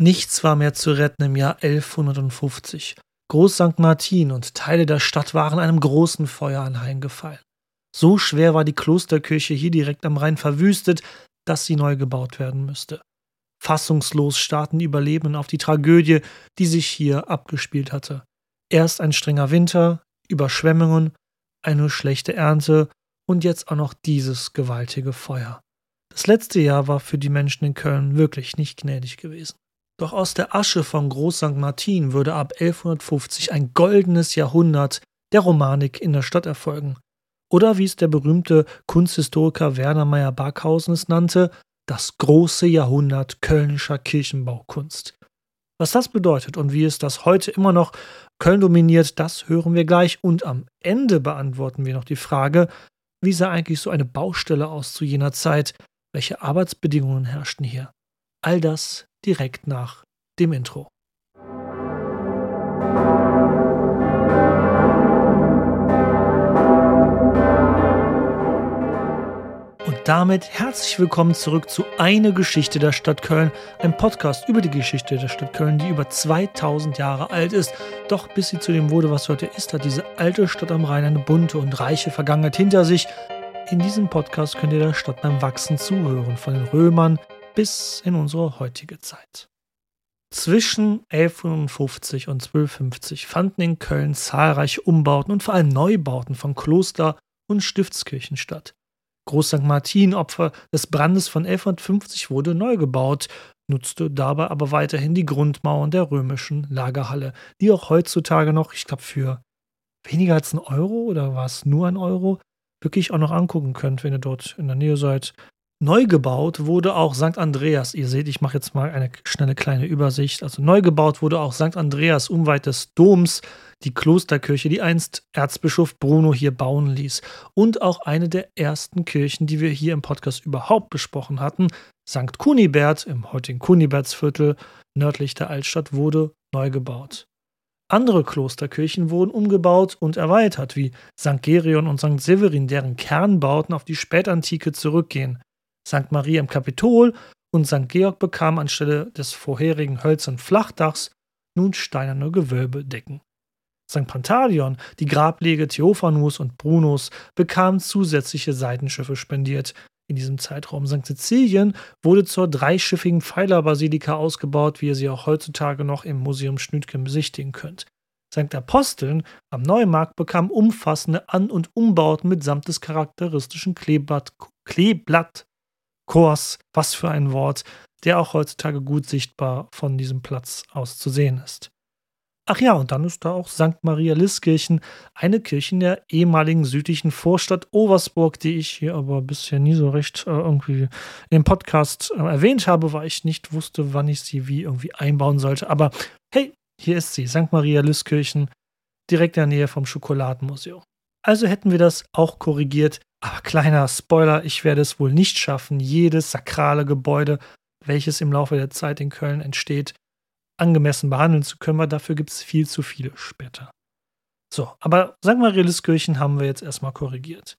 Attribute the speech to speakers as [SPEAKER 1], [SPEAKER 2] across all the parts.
[SPEAKER 1] Nichts war mehr zu retten im Jahr 1150. Groß St. Martin und Teile der Stadt waren einem großen Feuer anheimgefallen. So schwer war die Klosterkirche hier direkt am Rhein verwüstet, dass sie neu gebaut werden müsste. Fassungslos starrten die Überlebenden auf die Tragödie, die sich hier abgespielt hatte. Erst ein strenger Winter, Überschwemmungen, eine schlechte Ernte und jetzt auch noch dieses gewaltige Feuer. Das letzte Jahr war für die Menschen in Köln wirklich nicht gnädig gewesen. Doch aus der Asche von Groß St. Martin würde ab 1150 ein goldenes Jahrhundert der Romanik in der Stadt erfolgen. Oder wie es der berühmte Kunsthistoriker Werner Meyer Barkhausen es nannte, das große Jahrhundert kölnischer Kirchenbaukunst. Was das bedeutet und wie es das heute immer noch Köln dominiert, das hören wir gleich. Und am Ende beantworten wir noch die Frage, wie sah eigentlich so eine Baustelle aus zu jener Zeit? Welche Arbeitsbedingungen herrschten hier? All das direkt nach dem Intro. Und damit herzlich willkommen zurück zu Eine Geschichte der Stadt Köln, ein Podcast über die Geschichte der Stadt Köln, die über 2000 Jahre alt ist. Doch bis sie zu dem wurde, was heute ist, hat diese alte Stadt am Rhein eine bunte und reiche Vergangenheit hinter sich. In diesem Podcast könnt ihr der Stadt beim Wachsen zuhören, von den Römern bis in unsere heutige Zeit. Zwischen 1150 und 1250 fanden in Köln zahlreiche Umbauten und vor allem Neubauten von Kloster- und Stiftskirchen statt. Groß St. Martin, Opfer des Brandes von 1150, wurde neu gebaut, nutzte dabei aber weiterhin die Grundmauern der römischen Lagerhalle, die auch heutzutage noch, ich glaube, für weniger als ein Euro oder war es nur ein Euro, wirklich auch noch angucken könnt, wenn ihr dort in der Nähe seid. Neu gebaut wurde auch St. Andreas. Ihr seht, ich mache jetzt mal eine schnelle kleine Übersicht. Also neu gebaut wurde auch St. Andreas unweit des Doms, die Klosterkirche, die einst Erzbischof Bruno hier bauen ließ. Und auch eine der ersten Kirchen, die wir hier im Podcast überhaupt besprochen hatten, St. Kunibert im heutigen Kunibertsviertel nördlich der Altstadt, wurde neu gebaut. Andere Klosterkirchen wurden umgebaut und erweitert, wie St. Gerion und St. Severin, deren Kernbauten auf die Spätantike zurückgehen. St. Maria im Kapitol und St. Georg bekamen anstelle des vorherigen hölzernen Flachdachs nun steinerne Gewölbedecken. St. Pantaleon, die Grablege Theophanus und Brunos, bekamen zusätzliche Seitenschiffe spendiert. In diesem Zeitraum St. Sizilien wurde zur dreischiffigen Pfeilerbasilika ausgebaut, wie ihr sie auch heutzutage noch im Museum Schnütgen besichtigen könnt. St. Aposteln am Neumarkt bekam umfassende An- und Umbauten mitsamt des charakteristischen Kleeblatt, Kleeblatt Kors, was für ein Wort, der auch heutzutage gut sichtbar von diesem Platz aus zu sehen ist. Ach ja, und dann ist da auch St. Maria Liskirchen, eine Kirche in der ehemaligen südlichen Vorstadt Oversburg, die ich hier aber bisher nie so recht äh, irgendwie im Podcast äh, erwähnt habe, weil ich nicht wusste, wann ich sie wie irgendwie einbauen sollte. Aber hey, hier ist sie, St. Maria Liskirchen, direkt in der Nähe vom Schokoladenmuseum. Also hätten wir das auch korrigiert. Aber kleiner Spoiler, ich werde es wohl nicht schaffen, jedes sakrale Gebäude, welches im Laufe der Zeit in Köln entsteht, angemessen behandeln zu können, weil dafür gibt es viel zu viele später. So, aber St. Maria Liskirchen haben wir jetzt erstmal korrigiert.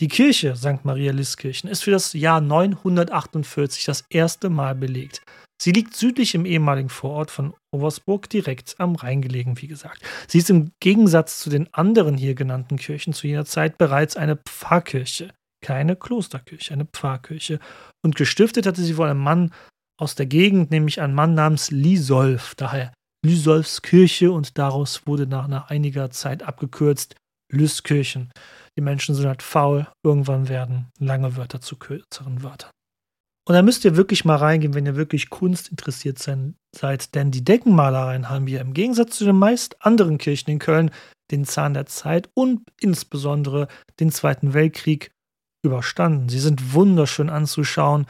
[SPEAKER 1] Die Kirche St. Maria Liskirchen ist für das Jahr 948 das erste Mal belegt. Sie liegt südlich im ehemaligen Vorort von Oversburg, direkt am Rhein gelegen, wie gesagt. Sie ist im Gegensatz zu den anderen hier genannten Kirchen zu jener Zeit bereits eine Pfarrkirche, keine Klosterkirche, eine Pfarrkirche. Und gestiftet hatte sie wohl ein Mann aus der Gegend, nämlich ein Mann namens Lisolf, daher Lysolfs Kirche und daraus wurde nach, nach einiger Zeit abgekürzt Lüskirchen. Die Menschen sind halt faul, irgendwann werden lange Wörter zu kürzeren Wörtern. Und da müsst ihr wirklich mal reingehen, wenn ihr wirklich Kunst interessiert seid, denn die Deckenmalereien haben wir im Gegensatz zu den meist anderen Kirchen in Köln den Zahn der Zeit und insbesondere den Zweiten Weltkrieg überstanden. Sie sind wunderschön anzuschauen.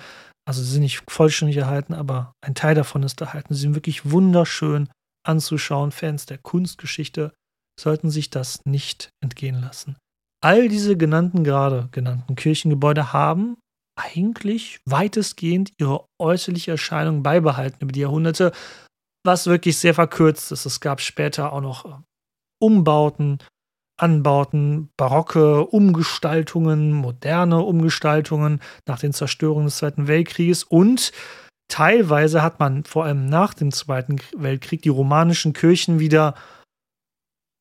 [SPEAKER 1] Also sie sind nicht vollständig erhalten, aber ein Teil davon ist erhalten. Sie sind wirklich wunderschön anzuschauen. Fans der Kunstgeschichte sollten sich das nicht entgehen lassen. All diese genannten gerade genannten Kirchengebäude haben eigentlich weitestgehend ihre äußerliche Erscheinung beibehalten über die Jahrhunderte, was wirklich sehr verkürzt ist. Es gab später auch noch äh, Umbauten, Anbauten, barocke Umgestaltungen, moderne Umgestaltungen nach den Zerstörungen des Zweiten Weltkrieges und teilweise hat man vor allem nach dem Zweiten Weltkrieg die romanischen Kirchen wieder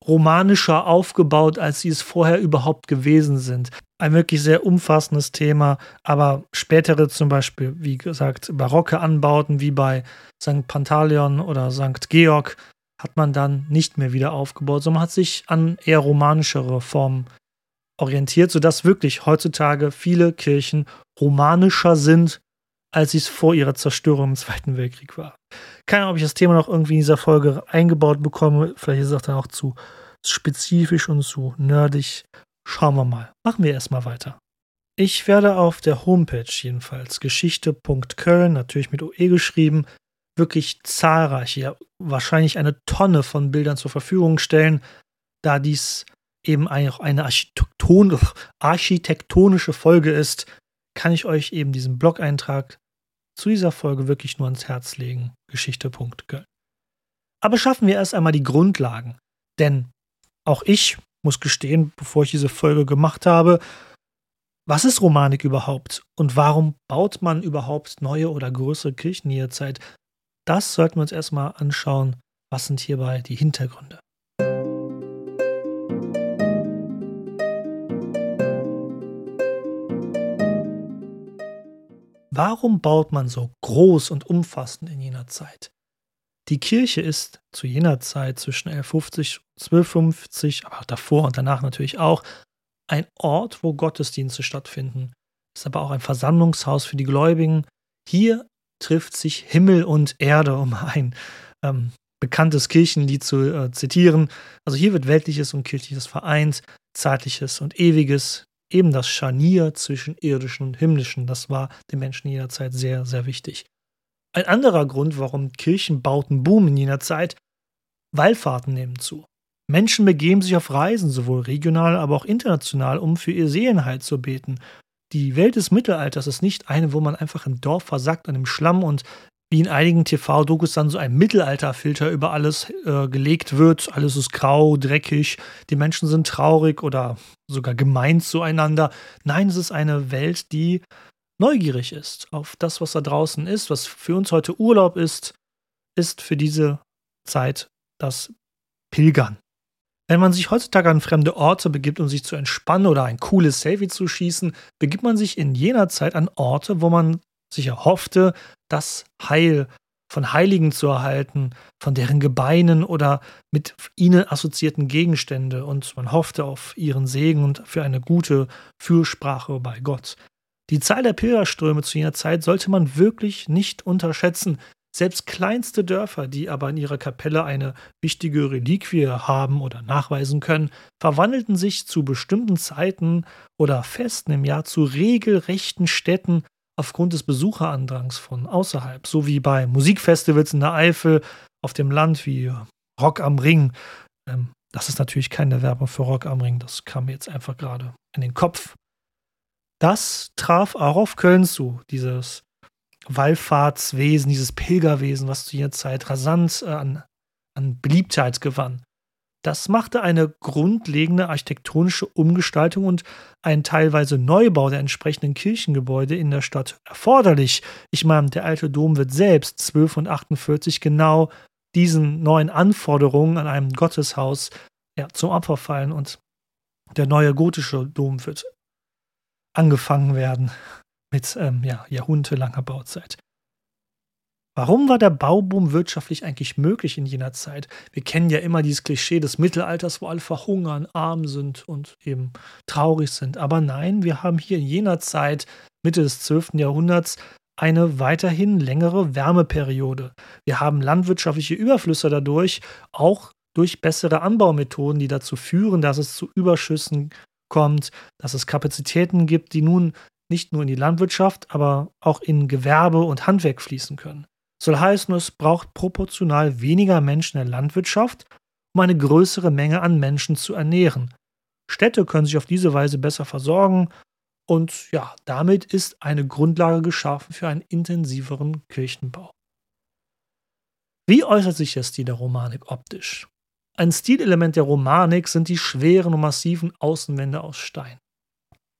[SPEAKER 1] romanischer aufgebaut, als sie es vorher überhaupt gewesen sind. Ein wirklich sehr umfassendes Thema, aber spätere zum Beispiel, wie gesagt, barocke Anbauten wie bei St. Pantaleon oder St. Georg hat man dann nicht mehr wieder aufgebaut, sondern hat sich an eher romanischere Formen orientiert, sodass wirklich heutzutage viele Kirchen romanischer sind, als sie es vor ihrer Zerstörung im Zweiten Weltkrieg war. Keine Ahnung, ob ich das Thema noch irgendwie in dieser Folge eingebaut bekomme. Vielleicht ist es dann auch zu spezifisch und zu nerdig. Schauen wir mal. Machen wir erstmal weiter. Ich werde auf der Homepage jedenfalls geschichte.köln, natürlich mit OE geschrieben, wirklich zahlreiche, ja, wahrscheinlich eine Tonne von Bildern zur Verfügung stellen, da dies eben auch eine Architekton architektonische Folge ist, kann ich euch eben diesen Blog-Eintrag zu dieser Folge wirklich nur ans Herz legen. Geschichte.köln. Aber schaffen wir erst einmal die Grundlagen. Denn auch ich muss gestehen, bevor ich diese Folge gemacht habe, was ist Romanik überhaupt und warum baut man überhaupt neue oder größere Kirchen jederzeit? Das sollten wir uns erstmal anschauen. Was sind hierbei die Hintergründe? Warum baut man so groß und umfassend in jener Zeit? Die Kirche ist zu jener Zeit zwischen 1150 und 1250, aber davor und danach natürlich auch, ein Ort, wo Gottesdienste stattfinden. Ist aber auch ein Versammlungshaus für die Gläubigen. Hier trifft sich Himmel und Erde, um ein ähm, bekanntes Kirchenlied zu äh, zitieren. Also hier wird Weltliches und Kirchliches vereint, Zeitliches und Ewiges, eben das Scharnier zwischen irdischen und himmlischen, das war den Menschen jederzeit sehr, sehr wichtig. Ein anderer Grund, warum Kirchenbauten boomen in jener Zeit, Wallfahrten nehmen zu. Menschen begeben sich auf Reisen, sowohl regional, aber auch international, um für ihr Seelenheil zu beten. Die Welt des Mittelalters ist nicht eine, wo man einfach im Dorf versackt an dem Schlamm und wie in einigen TV-Dokus dann so ein Mittelalterfilter über alles äh, gelegt wird. Alles ist grau, dreckig, die Menschen sind traurig oder sogar gemein zueinander. Nein, es ist eine Welt, die neugierig ist auf das, was da draußen ist, was für uns heute Urlaub ist, ist für diese Zeit das Pilgern. Wenn man sich heutzutage an fremde Orte begibt, um sich zu entspannen oder ein cooles Selfie zu schießen, begibt man sich in jener Zeit an Orte, wo man sich erhoffte, das Heil von Heiligen zu erhalten, von deren Gebeinen oder mit ihnen assoziierten Gegenstände und man hoffte auf ihren Segen und für eine gute Fürsprache bei Gott. Die Zahl der Pilgerströme zu jener Zeit sollte man wirklich nicht unterschätzen. Selbst kleinste Dörfer, die aber in ihrer Kapelle eine wichtige Reliquie haben oder nachweisen können, verwandelten sich zu bestimmten Zeiten oder Festen im Jahr zu regelrechten Städten aufgrund des Besucherandrangs von außerhalb, so wie bei Musikfestivals in der Eifel, auf dem Land wie Rock am Ring. Ähm, das ist natürlich keine Werbung für Rock am Ring, das kam mir jetzt einfach gerade in den Kopf. Das traf auch auf Köln zu, dieses Wallfahrtswesen, dieses Pilgerwesen, was zu jener Zeit rasant äh, an, an Beliebtheit gewann. Das machte eine grundlegende architektonische Umgestaltung und einen teilweise Neubau der entsprechenden Kirchengebäude in der Stadt erforderlich. Ich meine, der alte Dom wird selbst 1248 genau diesen neuen Anforderungen an einem Gotteshaus ja, zum Opfer fallen und der neue gotische Dom wird angefangen werden mit ähm, ja, jahrhundertelanger Bauzeit. Warum war der Bauboom wirtschaftlich eigentlich möglich in jener Zeit? Wir kennen ja immer dieses Klischee des Mittelalters, wo alle verhungern, arm sind und eben traurig sind. Aber nein, wir haben hier in jener Zeit, Mitte des 12. Jahrhunderts, eine weiterhin längere Wärmeperiode. Wir haben landwirtschaftliche Überflüsse dadurch, auch durch bessere Anbaumethoden, die dazu führen, dass es zu Überschüssen kommt, dass es Kapazitäten gibt, die nun nicht nur in die Landwirtschaft, aber auch in Gewerbe und Handwerk fließen können. Soll heißen, es braucht proportional weniger Menschen in der Landwirtschaft, um eine größere Menge an Menschen zu ernähren. Städte können sich auf diese Weise besser versorgen und ja, damit ist eine Grundlage geschaffen für einen intensiveren Kirchenbau. Wie äußert sich der Stil der Romanik optisch? Ein Stilelement der Romanik sind die schweren und massiven Außenwände aus Stein.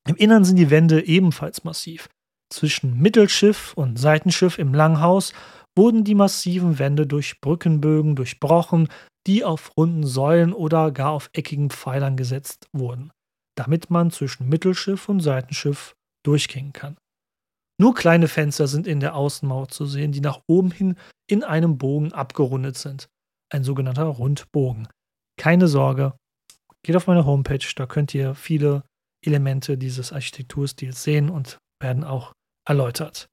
[SPEAKER 1] Im Innern sind die Wände ebenfalls massiv. Zwischen Mittelschiff und Seitenschiff im Langhaus wurden die massiven Wände durch Brückenbögen durchbrochen, die auf runden Säulen oder gar auf eckigen Pfeilern gesetzt wurden, damit man zwischen Mittelschiff und Seitenschiff durchgehen kann. Nur kleine Fenster sind in der Außenmauer zu sehen, die nach oben hin in einem Bogen abgerundet sind. Ein sogenannter Rundbogen. Keine Sorge, geht auf meine Homepage, da könnt ihr viele Elemente dieses Architekturstils sehen und werden auch erläutert.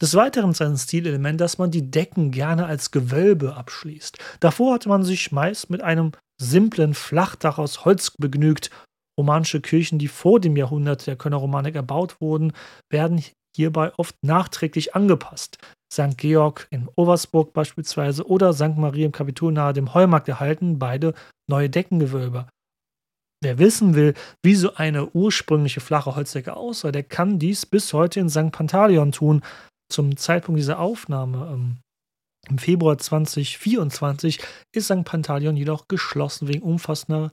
[SPEAKER 1] Des Weiteren ist ein Stilelement, dass man die Decken gerne als Gewölbe abschließt. Davor hatte man sich meist mit einem simplen Flachdach aus Holz begnügt. Romanische Kirchen, die vor dem Jahrhundert der Kölner Romanik erbaut wurden, werden hierbei oft nachträglich angepasst. St. Georg in Oversburg beispielsweise oder St. Maria im Kapitol nahe dem Heumarkt erhalten beide neue Deckengewölbe. Wer wissen will, wie so eine ursprüngliche flache Holzdecke aussah, der kann dies bis heute in St. Pantaleon tun zum Zeitpunkt dieser Aufnahme ähm, im Februar 2024 ist St. Pantaleon jedoch geschlossen wegen umfassender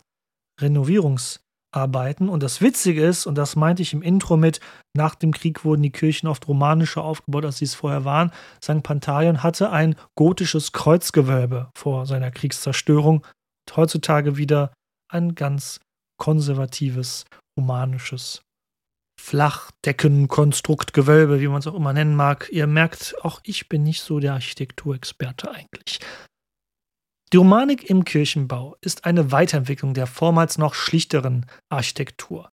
[SPEAKER 1] Renovierungsarbeiten. Und das Witzige ist, und das meinte ich im Intro mit, nach dem Krieg wurden die Kirchen oft romanischer aufgebaut, als sie es vorher waren. St. Pantaleon hatte ein gotisches Kreuzgewölbe vor seiner Kriegszerstörung und heutzutage wieder ein ganz konservatives romanisches Flachdeckenkonstrukt, Gewölbe, wie man es auch immer nennen mag. Ihr merkt, auch ich bin nicht so der Architekturexperte eigentlich. Die Romanik im Kirchenbau ist eine Weiterentwicklung der vormals noch schlichteren Architektur.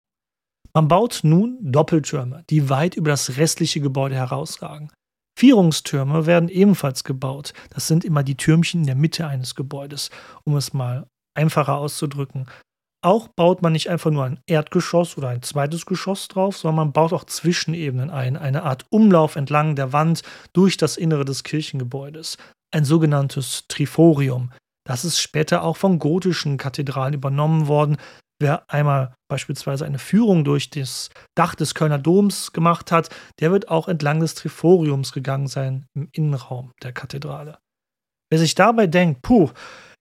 [SPEAKER 1] Man baut nun Doppeltürme, die weit über das restliche Gebäude herausragen. Vierungstürme werden ebenfalls gebaut. Das sind immer die Türmchen in der Mitte eines Gebäudes, um es mal einfacher auszudrücken. Auch baut man nicht einfach nur ein Erdgeschoss oder ein zweites Geschoss drauf, sondern man baut auch Zwischenebenen ein, eine Art Umlauf entlang der Wand durch das Innere des Kirchengebäudes, ein sogenanntes Triforium. Das ist später auch von gotischen Kathedralen übernommen worden. Wer einmal beispielsweise eine Führung durch das Dach des Kölner Doms gemacht hat, der wird auch entlang des Triforiums gegangen sein im Innenraum der Kathedrale. Wer sich dabei denkt, puh,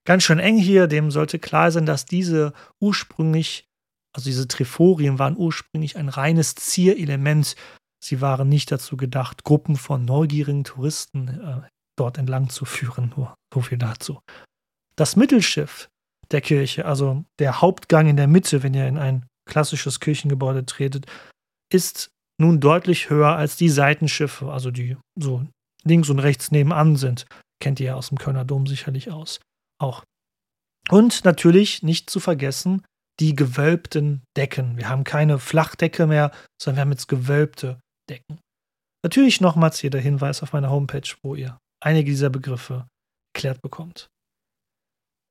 [SPEAKER 1] ganz schön eng hier. Dem sollte klar sein, dass diese ursprünglich, also diese Triforien waren ursprünglich ein reines Zierelement. Sie waren nicht dazu gedacht, Gruppen von neugierigen Touristen äh, dort entlang zu führen. Nur so viel dazu. Das Mittelschiff der Kirche, also der Hauptgang in der Mitte, wenn ihr in ein klassisches Kirchengebäude tretet, ist nun deutlich höher als die Seitenschiffe, also die so links und rechts nebenan sind. Kennt ihr ja aus dem Kölner Dom sicherlich aus auch. Und natürlich nicht zu vergessen die gewölbten Decken. Wir haben keine Flachdecke mehr, sondern wir haben jetzt gewölbte Decken. Natürlich nochmals hier der Hinweis auf meiner Homepage, wo ihr einige dieser Begriffe erklärt bekommt.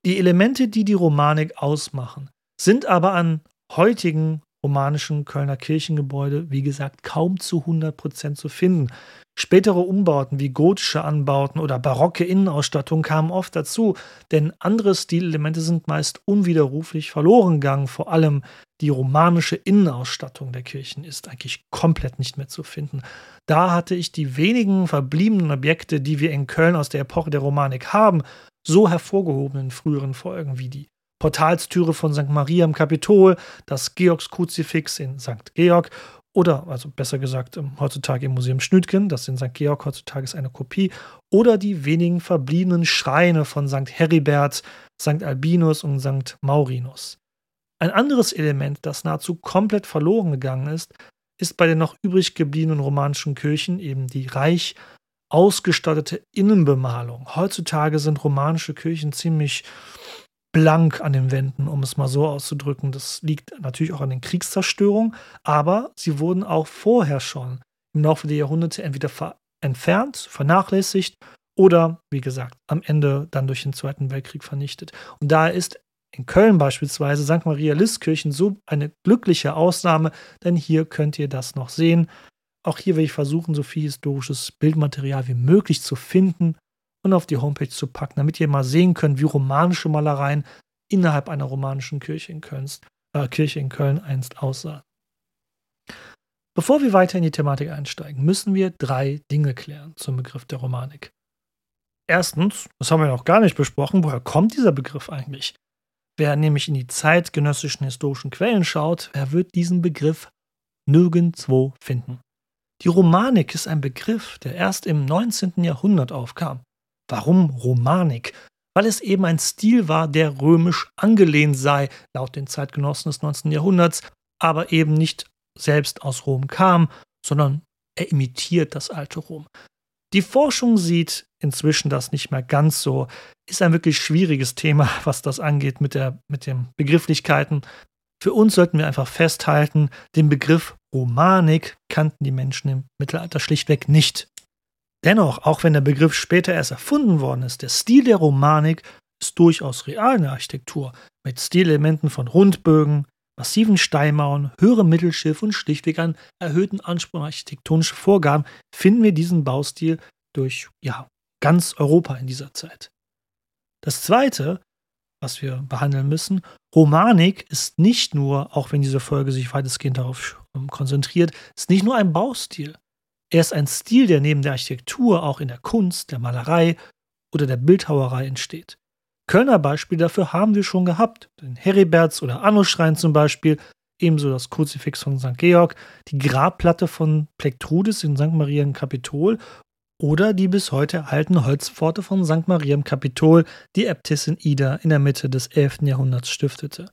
[SPEAKER 1] Die Elemente, die die Romanik ausmachen, sind aber an heutigen romanischen Kölner Kirchengebäude, wie gesagt, kaum zu 100% zu finden. Spätere Umbauten wie gotische Anbauten oder barocke Innenausstattung kamen oft dazu, denn andere Stilelemente sind meist unwiderruflich verloren gegangen. Vor allem die romanische Innenausstattung der Kirchen ist eigentlich komplett nicht mehr zu finden. Da hatte ich die wenigen verbliebenen Objekte, die wir in Köln aus der Epoche der Romanik haben, so hervorgehoben in früheren Folgen wie die Portalstüre von St. Maria im Kapitol, das Georgskruzifix in St. Georg oder, also besser gesagt, heutzutage im Museum Schnütgen, das in St. Georg heutzutage ist eine Kopie, oder die wenigen verbliebenen Schreine von St. Heribert, St. Albinus und St. Maurinus. Ein anderes Element, das nahezu komplett verloren gegangen ist, ist bei den noch übrig gebliebenen romanischen Kirchen eben die reich ausgestattete Innenbemalung. Heutzutage sind romanische Kirchen ziemlich blank an den Wänden, um es mal so auszudrücken. Das liegt natürlich auch an den Kriegszerstörungen, aber sie wurden auch vorher schon im Laufe der Jahrhunderte entweder ver entfernt, vernachlässigt oder, wie gesagt, am Ende dann durch den Zweiten Weltkrieg vernichtet. Und daher ist in Köln beispielsweise St. Maria Listkirchen so eine glückliche Ausnahme, denn hier könnt ihr das noch sehen. Auch hier will ich versuchen, so viel historisches Bildmaterial wie möglich zu finden und auf die Homepage zu packen, damit ihr mal sehen könnt, wie romanische Malereien innerhalb einer romanischen Kirche in, Kölns, äh, Kirche in Köln einst aussahen. Bevor wir weiter in die Thematik einsteigen, müssen wir drei Dinge klären zum Begriff der Romanik. Erstens, das haben wir noch gar nicht besprochen, woher kommt dieser Begriff eigentlich? Wer nämlich in die zeitgenössischen historischen Quellen schaut, er wird diesen Begriff nirgendwo finden. Die Romanik ist ein Begriff, der erst im 19. Jahrhundert aufkam. Warum Romanik? Weil es eben ein Stil war, der römisch angelehnt sei, laut den Zeitgenossen des 19. Jahrhunderts, aber eben nicht selbst aus Rom kam, sondern er imitiert das alte Rom. Die Forschung sieht inzwischen das nicht mehr ganz so. Ist ein wirklich schwieriges Thema, was das angeht mit, der, mit den Begrifflichkeiten. Für uns sollten wir einfach festhalten, den Begriff Romanik kannten die Menschen im Mittelalter schlichtweg nicht. Dennoch, auch wenn der Begriff später erst erfunden worden ist, der Stil der Romanik ist durchaus real in der Architektur, mit Stilelementen von Rundbögen, massiven Steinmauern, höherem Mittelschiff und schlichtweg an erhöhten Anspruch an architektonische Vorgaben finden wir diesen Baustil durch ja, ganz Europa in dieser Zeit. Das zweite, was wir behandeln müssen, Romanik ist nicht nur, auch wenn diese Folge sich weitestgehend darauf ähm, konzentriert, ist nicht nur ein Baustil. Er ist ein Stil, der neben der Architektur auch in der Kunst, der Malerei oder der Bildhauerei entsteht. Kölner Beispiele dafür haben wir schon gehabt. Den Heriberts- oder Anno-Schrein zum Beispiel, ebenso das Kruzifix von St. Georg, die Grabplatte von Plektrudis in St. Maria im Kapitol oder die bis heute erhaltene Holzpforte von St. Maria im Kapitol, die Äbtissin Ida in der Mitte des 11. Jahrhunderts stiftete.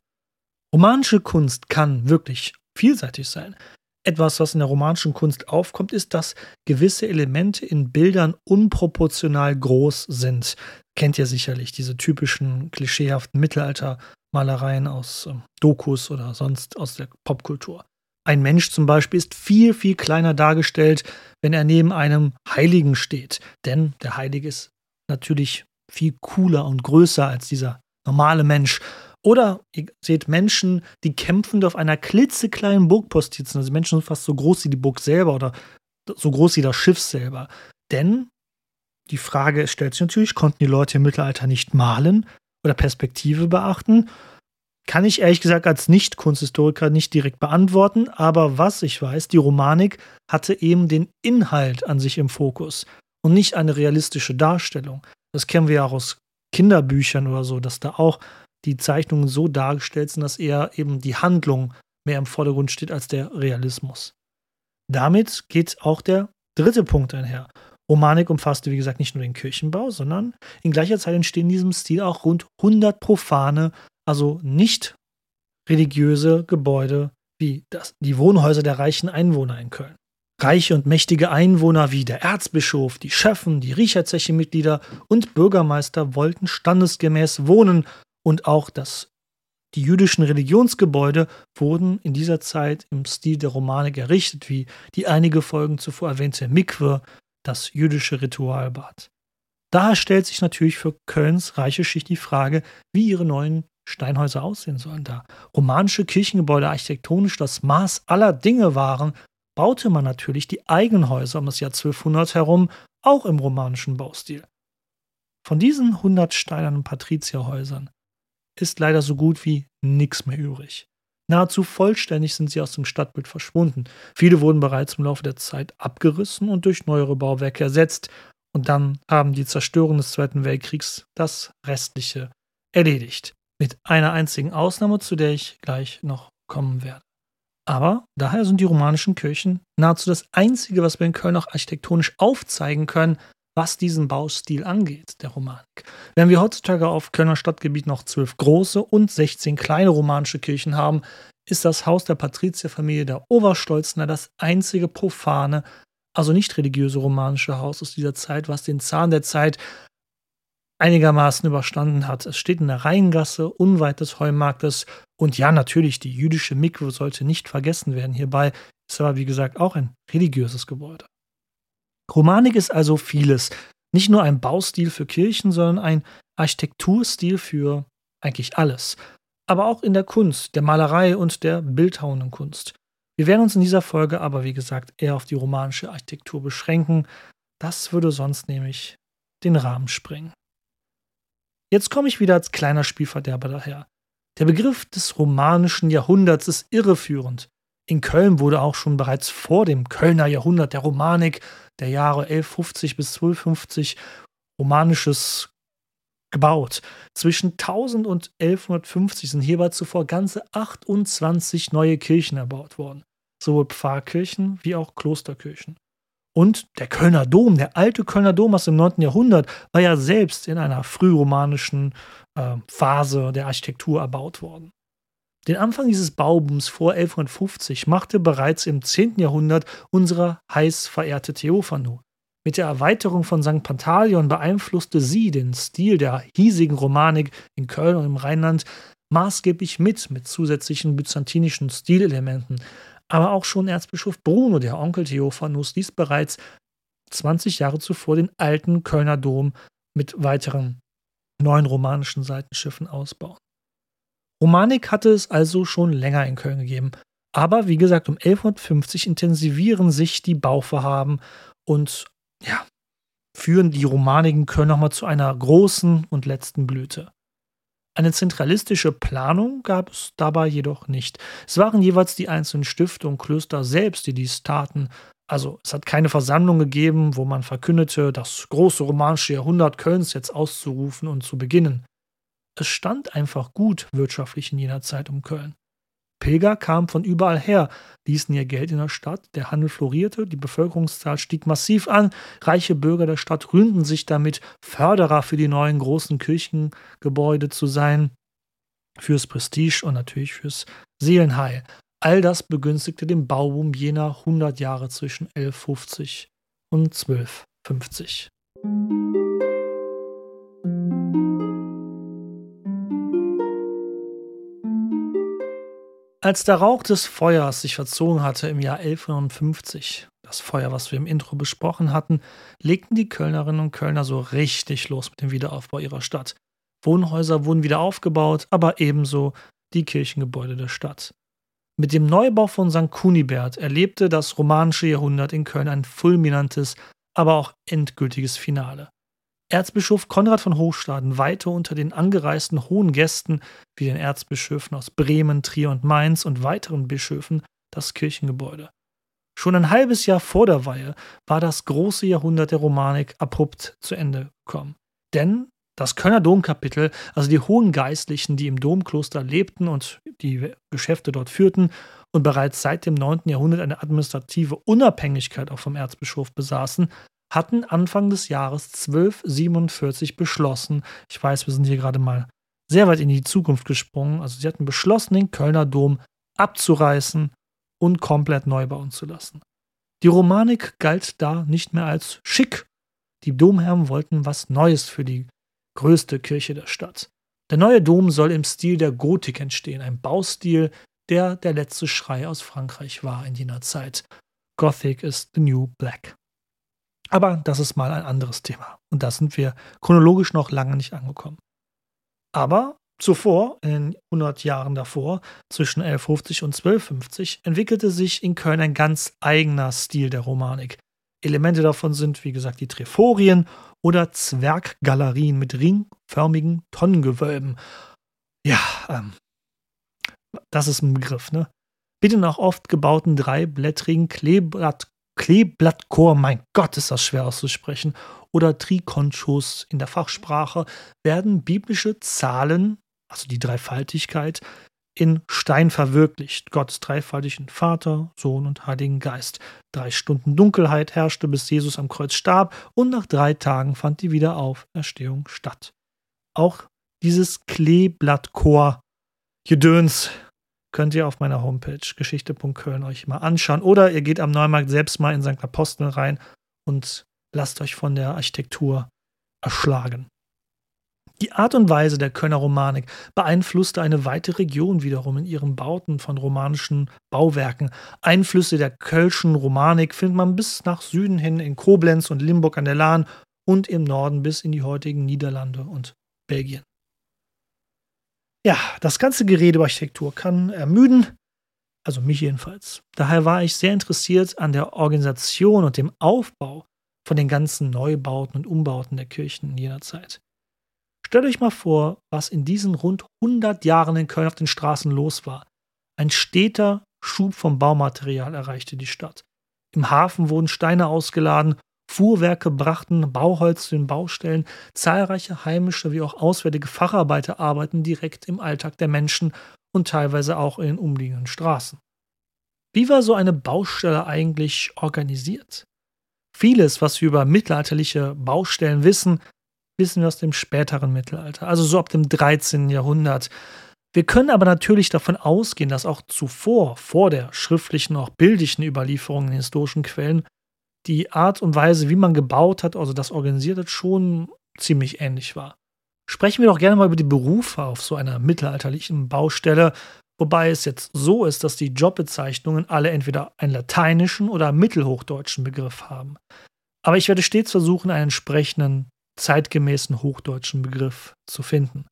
[SPEAKER 1] Romanische Kunst kann wirklich vielseitig sein. Etwas, was in der romanischen Kunst aufkommt, ist, dass gewisse Elemente in Bildern unproportional groß sind. Kennt ihr sicherlich diese typischen klischeehaften Mittelaltermalereien aus äh, Dokus oder sonst aus der Popkultur. Ein Mensch zum Beispiel ist viel, viel kleiner dargestellt, wenn er neben einem Heiligen steht. Denn der Heilige ist natürlich viel cooler und größer als dieser normale Mensch. Oder ihr seht Menschen, die kämpfend auf einer klitzekleinen Burgpost sitzen. Also Menschen sind fast so groß wie die Burg selber oder so groß wie das Schiff selber. Denn die Frage stellt sich natürlich, konnten die Leute im Mittelalter nicht malen oder Perspektive beachten? Kann ich ehrlich gesagt als Nicht-Kunsthistoriker nicht direkt beantworten, aber was ich weiß, die Romanik hatte eben den Inhalt an sich im Fokus und nicht eine realistische Darstellung. Das kennen wir ja auch aus Kinderbüchern oder so, dass da auch die Zeichnungen so dargestellt sind, dass eher eben die Handlung mehr im Vordergrund steht als der Realismus. Damit geht auch der dritte Punkt einher. Romanik umfasste, wie gesagt, nicht nur den Kirchenbau, sondern in gleicher Zeit entstehen in diesem Stil auch rund 100 profane, also nicht religiöse Gebäude wie das, die Wohnhäuser der reichen Einwohner in Köln. Reiche und mächtige Einwohner wie der Erzbischof, die Schöffen, die Riecherzeche-Mitglieder und Bürgermeister wollten standesgemäß wohnen und auch das, die jüdischen Religionsgebäude wurden in dieser Zeit im Stil der Romanik errichtet, wie die einige Folgen zuvor erwähnte Mikwe, das jüdische Ritualbad. Daher stellt sich natürlich für Kölns reiche Schicht die Frage, wie ihre neuen Steinhäuser aussehen sollen. Da romanische Kirchengebäude architektonisch das Maß aller Dinge waren, baute man natürlich die eigenen Häuser um das Jahr 1200 herum auch im romanischen Baustil. Von diesen 100 steinernen Patrizierhäusern ist leider so gut wie nichts mehr übrig. Nahezu vollständig sind sie aus dem Stadtbild verschwunden. Viele wurden bereits im Laufe der Zeit abgerissen und durch neuere Bauwerke ersetzt. Und dann haben die Zerstörungen des Zweiten Weltkriegs das Restliche erledigt. Mit einer einzigen Ausnahme, zu der ich gleich noch kommen werde. Aber daher sind die romanischen Kirchen nahezu das Einzige, was wir in Köln auch architektonisch aufzeigen können, was diesen Baustil angeht, der Romanik. Während wir heutzutage auf Kölner Stadtgebiet noch zwölf große und 16 kleine romanische Kirchen haben, ist das Haus der Patrizierfamilie der Oberstolzner das einzige profane, also nicht religiöse romanische Haus aus dieser Zeit, was den Zahn der Zeit einigermaßen überstanden hat. Es steht in der Rheingasse, unweit des Heumarktes. Und ja, natürlich, die jüdische Mikwe sollte nicht vergessen werden hierbei. Ist aber, wie gesagt, auch ein religiöses Gebäude. Romanik ist also vieles. Nicht nur ein Baustil für Kirchen, sondern ein Architekturstil für eigentlich alles. Aber auch in der Kunst, der Malerei und der bildhauenden Kunst. Wir werden uns in dieser Folge aber, wie gesagt, eher auf die romanische Architektur beschränken. Das würde sonst nämlich den Rahmen sprengen. Jetzt komme ich wieder als kleiner Spielverderber daher. Der Begriff des romanischen Jahrhunderts ist irreführend. In Köln wurde auch schon bereits vor dem Kölner Jahrhundert der Romanik der Jahre 1150 bis 1250 romanisches gebaut. Zwischen 1000 und 1150 sind hierbei zuvor ganze 28 neue Kirchen erbaut worden. sowohl Pfarrkirchen wie auch Klosterkirchen. Und der Kölner Dom, der alte Kölner Dom aus dem 9. Jahrhundert, war ja selbst in einer frühromanischen äh, Phase der Architektur erbaut worden. Den Anfang dieses Baubooms vor 1150 machte bereits im 10. Jahrhundert unsere heiß verehrte Theophano. Mit der Erweiterung von St. Pantaleon beeinflusste sie den Stil der hiesigen Romanik in Köln und im Rheinland maßgeblich mit, mit zusätzlichen byzantinischen Stilelementen. Aber auch schon Erzbischof Bruno, der Onkel Theophanus, ließ bereits 20 Jahre zuvor den alten Kölner Dom mit weiteren neuen romanischen Seitenschiffen ausbauen. Romanik hatte es also schon länger in Köln gegeben. Aber wie gesagt, um 1150 intensivieren sich die Bauvorhaben und ja, führen die Romaniken Köln nochmal zu einer großen und letzten Blüte. Eine zentralistische Planung gab es dabei jedoch nicht. Es waren jeweils die einzelnen Stifte und Klöster selbst, die dies taten. Also es hat keine Versammlung gegeben, wo man verkündete, das große romanische Jahrhundert Kölns jetzt auszurufen und zu beginnen. Es stand einfach gut wirtschaftlich in jener Zeit um Köln. Pilger kamen von überall her, ließen ihr Geld in der Stadt, der Handel florierte, die Bevölkerungszahl stieg massiv an, reiche Bürger der Stadt rühmten sich damit, Förderer für die neuen großen Kirchengebäude zu sein, fürs Prestige und natürlich fürs Seelenheil. All das begünstigte den Bauboom jener 100 Jahre zwischen 1150 und 1250. Als der Rauch des Feuers sich verzogen hatte im Jahr 1150, das Feuer, was wir im Intro besprochen hatten, legten die Kölnerinnen und Kölner so richtig los mit dem Wiederaufbau ihrer Stadt. Wohnhäuser wurden wieder aufgebaut, aber ebenso die Kirchengebäude der Stadt. Mit dem Neubau von St. Kunibert erlebte das romanische Jahrhundert in Köln ein fulminantes, aber auch endgültiges Finale. Erzbischof Konrad von Hochstaden weihte unter den angereisten hohen Gästen wie den Erzbischöfen aus Bremen, Trier und Mainz und weiteren Bischöfen das Kirchengebäude. Schon ein halbes Jahr vor der Weihe war das große Jahrhundert der Romanik abrupt zu Ende gekommen. Denn das Kölner Domkapitel, also die hohen Geistlichen, die im Domkloster lebten und die Geschäfte dort führten und bereits seit dem 9. Jahrhundert eine administrative Unabhängigkeit auch vom Erzbischof besaßen, hatten Anfang des Jahres 1247 beschlossen, ich weiß, wir sind hier gerade mal sehr weit in die Zukunft gesprungen, also sie hatten beschlossen, den Kölner Dom abzureißen und komplett neu bauen zu lassen. Die Romanik galt da nicht mehr als schick. Die Domherren wollten was Neues für die größte Kirche der Stadt. Der neue Dom soll im Stil der Gotik entstehen, ein Baustil, der der letzte Schrei aus Frankreich war in jener Zeit. Gothic is the new black. Aber das ist mal ein anderes Thema. Und da sind wir chronologisch noch lange nicht angekommen. Aber zuvor, in den 100 Jahren davor, zwischen 1150 und 1250, entwickelte sich in Köln ein ganz eigener Stil der Romanik. Elemente davon sind, wie gesagt, die Treforien oder Zwerggalerien mit ringförmigen Tonnengewölben. Ja, ähm, das ist ein Begriff, ne? Bitte nach oft gebauten dreiblättrigen Kleeblatt Kleeblattchor, mein Gott, ist das schwer auszusprechen, oder Trikonchos in der Fachsprache werden biblische Zahlen, also die Dreifaltigkeit, in Stein verwirklicht. Gott ist dreifaltig in Vater, Sohn und Heiligen Geist. Drei Stunden Dunkelheit herrschte, bis Jesus am Kreuz starb, und nach drei Tagen fand die Wiederauferstehung statt. Auch dieses Kleeblattchor Gedöns könnt ihr auf meiner Homepage geschichte.köln euch mal anschauen. Oder ihr geht am Neumarkt selbst mal in St. Apostel rein und lasst euch von der Architektur erschlagen. Die Art und Weise der Kölner Romanik beeinflusste eine weite Region wiederum in ihren Bauten von romanischen Bauwerken. Einflüsse der Kölschen Romanik findet man bis nach Süden hin in Koblenz und Limburg an der Lahn und im Norden bis in die heutigen Niederlande und Belgien. Ja, das ganze Gerede über Architektur kann ermüden, also mich jedenfalls. Daher war ich sehr interessiert an der Organisation und dem Aufbau von den ganzen Neubauten und Umbauten der Kirchen in jener Zeit. Stellt euch mal vor, was in diesen rund 100 Jahren in Köln auf den Straßen los war. Ein steter Schub vom Baumaterial erreichte die Stadt. Im Hafen wurden Steine ausgeladen Fuhrwerke brachten Bauholz zu den Baustellen, zahlreiche heimische wie auch auswärtige Facharbeiter arbeiten direkt im Alltag der Menschen und teilweise auch in den umliegenden Straßen. Wie war so eine Baustelle eigentlich organisiert? Vieles, was wir über mittelalterliche Baustellen wissen, wissen wir aus dem späteren Mittelalter, also so ab dem 13. Jahrhundert. Wir können aber natürlich davon ausgehen, dass auch zuvor, vor der schriftlichen, auch bildlichen Überlieferung in historischen Quellen, die Art und Weise, wie man gebaut hat, also das organisiert hat, schon ziemlich ähnlich war. Sprechen wir doch gerne mal über die Berufe auf so einer mittelalterlichen Baustelle, wobei es jetzt so ist, dass die Jobbezeichnungen alle entweder einen lateinischen oder mittelhochdeutschen Begriff haben. Aber ich werde stets versuchen, einen entsprechenden zeitgemäßen hochdeutschen Begriff zu finden.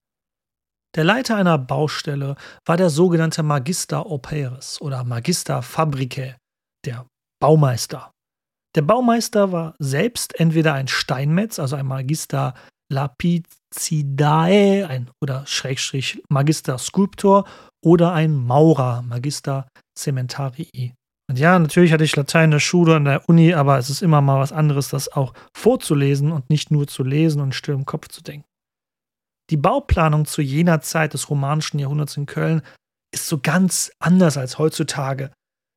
[SPEAKER 1] Der Leiter einer Baustelle war der sogenannte Magister Operes oder Magister Fabricae, der Baumeister. Der Baumeister war selbst entweder ein Steinmetz, also ein Magister Lapizidae ein, oder Schrägstrich Magister Skulptor oder ein Maurer, Magister Cementarii. Und ja, natürlich hatte ich Latein in der Schule an der Uni, aber es ist immer mal was anderes, das auch vorzulesen und nicht nur zu lesen und still im Kopf zu denken. Die Bauplanung zu jener Zeit des romanischen Jahrhunderts in Köln ist so ganz anders als heutzutage.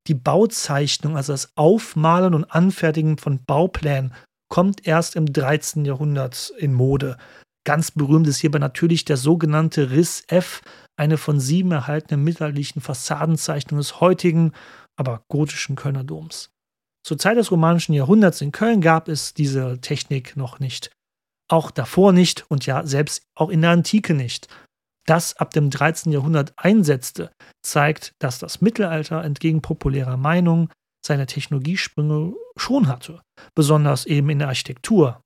[SPEAKER 1] Die Bauzeichnung, also das Aufmalen und Anfertigen von Bauplänen, kommt erst im 13. Jahrhundert in Mode. Ganz berühmt ist hierbei natürlich der sogenannte Riss F, eine von sieben erhaltenen mittelalterlichen Fassadenzeichnungen des heutigen, aber gotischen Kölner Doms. Zur Zeit des romanischen Jahrhunderts in Köln gab es diese Technik noch nicht. Auch davor nicht und ja selbst auch in der Antike nicht. Das ab dem 13. Jahrhundert einsetzte, zeigt, dass das Mittelalter entgegen populärer Meinung seine Technologiesprünge schon hatte, besonders eben in der Architektur.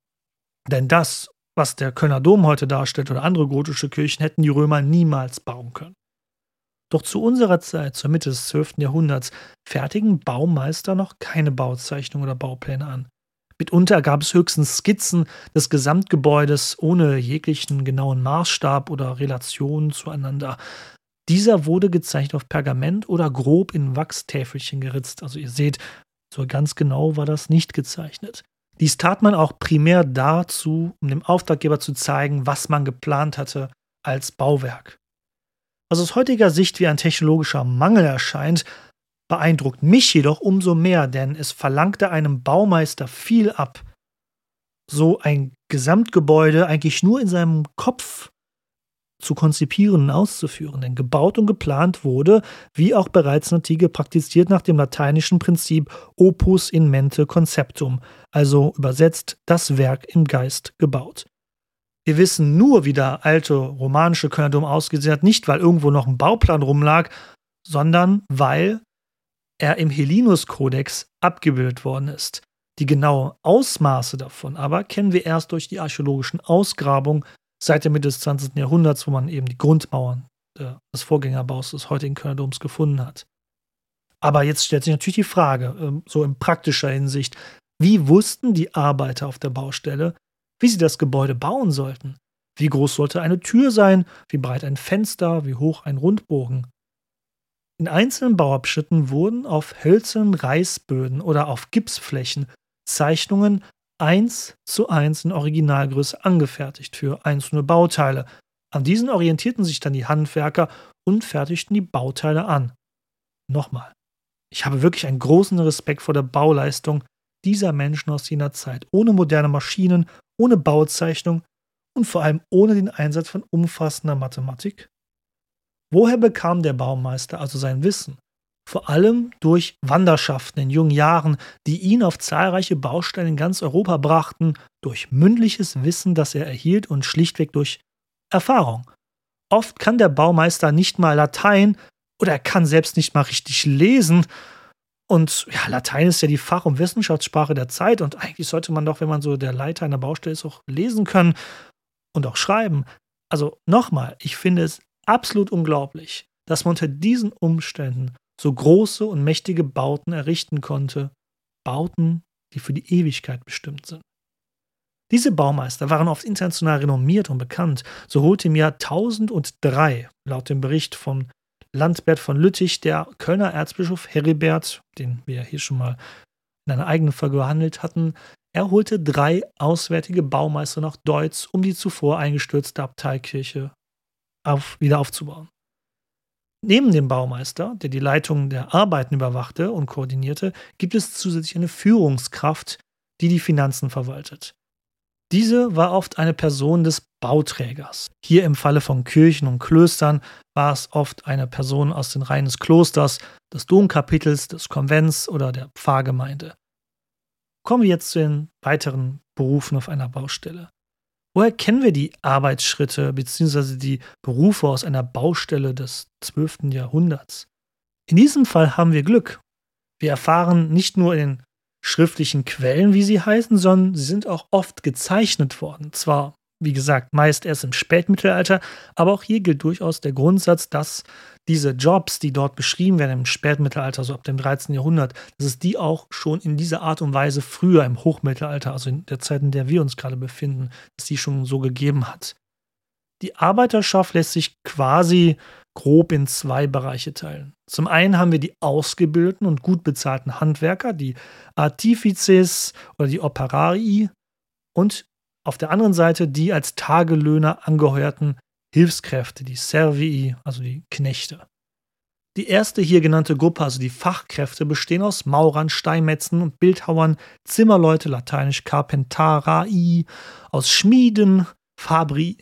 [SPEAKER 1] Denn das, was der Kölner Dom heute darstellt oder andere gotische Kirchen, hätten die Römer niemals bauen können. Doch zu unserer Zeit, zur Mitte des 12. Jahrhunderts, fertigen Baumeister noch keine Bauzeichnung oder Baupläne an. Mitunter gab es höchstens Skizzen des Gesamtgebäudes ohne jeglichen genauen Maßstab oder Relation zueinander. Dieser wurde gezeichnet auf Pergament oder grob in Wachstäfelchen geritzt. Also ihr seht, so ganz genau war das nicht gezeichnet. Dies tat man auch primär dazu, um dem Auftraggeber zu zeigen, was man geplant hatte als Bauwerk. Was aus heutiger Sicht wie ein technologischer Mangel erscheint, beeindruckt mich jedoch umso mehr, denn es verlangte einem Baumeister viel ab, so ein Gesamtgebäude eigentlich nur in seinem Kopf zu konzipieren und auszuführen. Denn gebaut und geplant wurde, wie auch bereits in Antike praktiziert, nach dem lateinischen Prinzip opus in mente conceptum, also übersetzt das Werk im Geist gebaut. Wir wissen nur, wie der alte romanische Kölner Dom ausgesehen hat, nicht weil irgendwo noch ein Bauplan rumlag, sondern weil er im Helinus-Kodex abgebildet worden ist. Die genauen Ausmaße davon aber kennen wir erst durch die archäologischen Ausgrabungen seit der Mitte des 20. Jahrhunderts, wo man eben die Grundmauern des Vorgängerbaus des heutigen Kölner Doms gefunden hat. Aber jetzt stellt sich natürlich die Frage, ähm, so in praktischer Hinsicht, wie wussten die Arbeiter auf der Baustelle, wie sie das Gebäude bauen sollten? Wie groß sollte eine Tür sein? Wie breit ein Fenster? Wie hoch ein Rundbogen? In einzelnen Bauabschnitten wurden auf hölzernen Reißböden oder auf Gipsflächen Zeichnungen eins zu eins in Originalgröße angefertigt für einzelne Bauteile. An diesen orientierten sich dann die Handwerker und fertigten die Bauteile an. Nochmal, ich habe wirklich einen großen Respekt vor der Bauleistung dieser Menschen aus jener Zeit, ohne moderne Maschinen, ohne Bauzeichnung und vor allem ohne den Einsatz von umfassender Mathematik Woher bekam der Baumeister also sein Wissen? Vor allem durch Wanderschaften in jungen Jahren, die ihn auf zahlreiche Baustellen in ganz Europa brachten, durch mündliches Wissen, das er erhielt und schlichtweg durch Erfahrung. Oft kann der Baumeister nicht mal Latein oder er kann selbst nicht mal richtig lesen. Und ja, Latein ist ja die Fach- und Wissenschaftssprache der Zeit und eigentlich sollte man doch, wenn man so der Leiter einer Baustelle ist, auch lesen können und auch schreiben. Also nochmal, ich finde es absolut unglaublich, dass man unter diesen Umständen so große und mächtige Bauten errichten konnte. Bauten, die für die Ewigkeit bestimmt sind. Diese Baumeister waren oft international renommiert und bekannt. So holte im Jahr 1003, laut dem Bericht von Landbert von Lüttich, der Kölner Erzbischof Heribert, den wir hier schon mal in einer eigenen Folge behandelt hatten, er holte drei auswärtige Baumeister nach Deutz, um die zuvor eingestürzte Abteikirche auf, wieder aufzubauen. Neben dem Baumeister, der die Leitung der Arbeiten überwachte und koordinierte, gibt es zusätzlich eine Führungskraft, die die Finanzen verwaltet. Diese war oft eine Person des Bauträgers. Hier im Falle von Kirchen und Klöstern war es oft eine Person aus den Reihen des Klosters, des Domkapitels, des Konvents oder der Pfarrgemeinde. Kommen wir jetzt zu den weiteren Berufen auf einer Baustelle. Woher kennen wir die Arbeitsschritte bzw. die Berufe aus einer Baustelle des 12. Jahrhunderts? In diesem Fall haben wir Glück. Wir erfahren nicht nur in den schriftlichen Quellen, wie sie heißen, sondern sie sind auch oft gezeichnet worden. Zwar, wie gesagt, meist erst im Spätmittelalter, aber auch hier gilt durchaus der Grundsatz, dass diese Jobs, die dort beschrieben werden im Spätmittelalter, so ab dem 13. Jahrhundert, dass es die auch schon in dieser Art und Weise früher im Hochmittelalter, also in der Zeit, in der wir uns gerade befinden, dass die schon so gegeben hat. Die Arbeiterschaft lässt sich quasi grob in zwei Bereiche teilen. Zum einen haben wir die ausgebildeten und gut bezahlten Handwerker, die Artifices oder die Operarii und auf der anderen Seite die als Tagelöhner angeheuerten Hilfskräfte, die Servii, also die Knechte. Die erste hier genannte Gruppe, also die Fachkräfte, bestehen aus Maurern, Steinmetzen und Bildhauern, Zimmerleute, lateinisch Carpentarii, aus Schmieden, Fabri,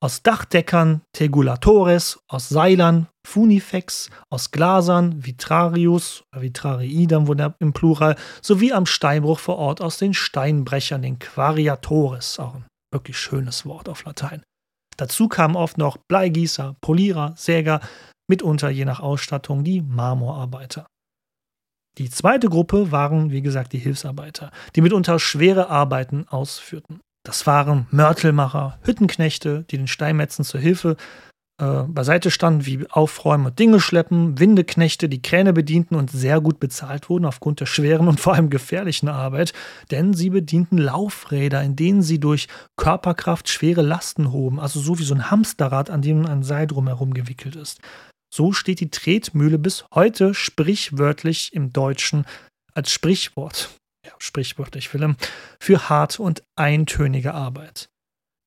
[SPEAKER 1] aus Dachdeckern, Tegulatores, aus Seilern, Funifex, aus Glasern, Vitrarius, Vitrarii dann wohl im Plural, sowie am Steinbruch vor Ort aus den Steinbrechern, den Quariatores, auch ein wirklich schönes Wort auf Latein. Dazu kamen oft noch Bleigießer, Polierer, Säger, mitunter je nach Ausstattung die Marmorarbeiter. Die zweite Gruppe waren, wie gesagt, die Hilfsarbeiter, die mitunter schwere Arbeiten ausführten. Das waren Mörtelmacher, Hüttenknechte, die den Steinmetzen zur Hilfe äh, beiseite standen, wie Aufräumen und Dinge schleppen, Windeknechte, die Kräne bedienten und sehr gut bezahlt wurden aufgrund der schweren und vor allem gefährlichen Arbeit, denn sie bedienten Laufräder, in denen sie durch Körperkraft schwere Lasten hoben, also so wie so ein Hamsterrad, an dem ein Seil drumherum gewickelt ist. So steht die Tretmühle bis heute sprichwörtlich im Deutschen als Sprichwort, ja, sprichwörtlich Willem, für harte und eintönige Arbeit.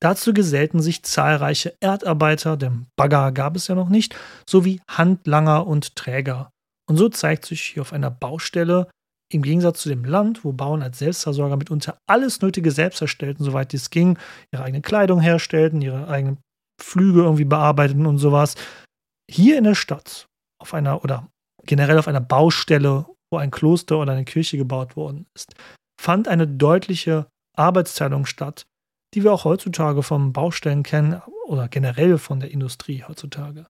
[SPEAKER 1] Dazu gesellten sich zahlreiche Erdarbeiter, denn Bagger gab es ja noch nicht, sowie Handlanger und Träger. Und so zeigt sich hier auf einer Baustelle, im Gegensatz zu dem Land, wo Bauern als Selbstversorger mitunter alles Nötige selbst erstellten, soweit es ging, ihre eigene Kleidung herstellten, ihre eigenen Flüge irgendwie bearbeiteten und sowas. Hier in der Stadt, auf einer oder generell auf einer Baustelle, wo ein Kloster oder eine Kirche gebaut worden ist, fand eine deutliche Arbeitsteilung statt, die wir auch heutzutage vom Baustellen kennen oder generell von der Industrie heutzutage.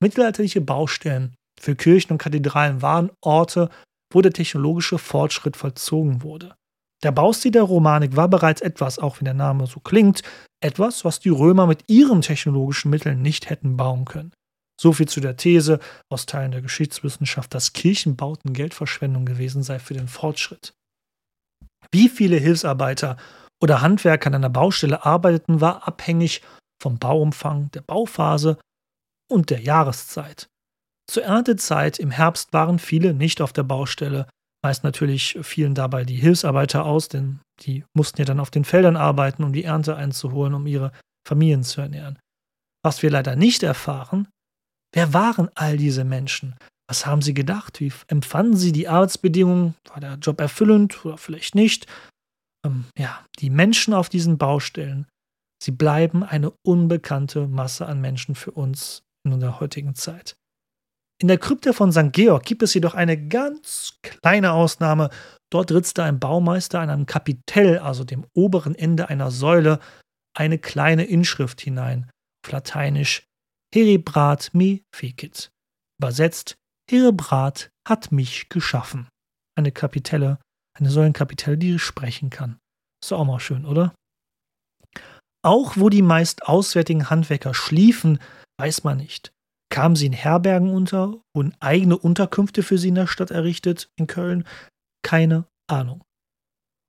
[SPEAKER 1] Mittelalterliche Baustellen für Kirchen und Kathedralen waren Orte, wo der technologische Fortschritt vollzogen wurde. Der Baustil der Romanik war bereits etwas, auch wenn der Name so klingt, etwas, was die Römer mit ihren technologischen Mitteln nicht hätten bauen können. So viel zu der These aus Teilen der Geschichtswissenschaft, dass Kirchenbauten Geldverschwendung gewesen sei für den Fortschritt. Wie viele Hilfsarbeiter oder Handwerker an einer Baustelle arbeiteten, war abhängig vom Bauumfang, der Bauphase und der Jahreszeit. Zur Erntezeit im Herbst waren viele nicht auf der Baustelle. Meist natürlich fielen dabei die Hilfsarbeiter aus, denn die mussten ja dann auf den Feldern arbeiten, um die Ernte einzuholen, um ihre Familien zu ernähren. Was wir leider nicht erfahren, wer waren all diese Menschen? Was haben sie gedacht? Wie empfanden sie die Arbeitsbedingungen? War der Job erfüllend oder vielleicht nicht? ähm, ja, die Menschen auf diesen Baustellen, sie bleiben eine unbekannte Masse an Menschen für uns in unserer heutigen Zeit. In der Krypta von St. Georg gibt es jedoch eine ganz kleine Ausnahme. Dort ritzte ein Baumeister an einem Kapitell, also dem oberen Ende einer Säule, eine kleine Inschrift hinein, auf Lateinisch Herebrat me fecit. Übersetzt, Herebrat hat mich geschaffen. Eine Kapitelle eine Säulenkapitelle, die sprechen kann. Ist doch auch mal schön, oder? Auch wo die meist auswärtigen Handwerker schliefen, weiß man nicht. Kamen sie in Herbergen unter? Wurden eigene Unterkünfte für sie in der Stadt errichtet, in Köln? Keine Ahnung.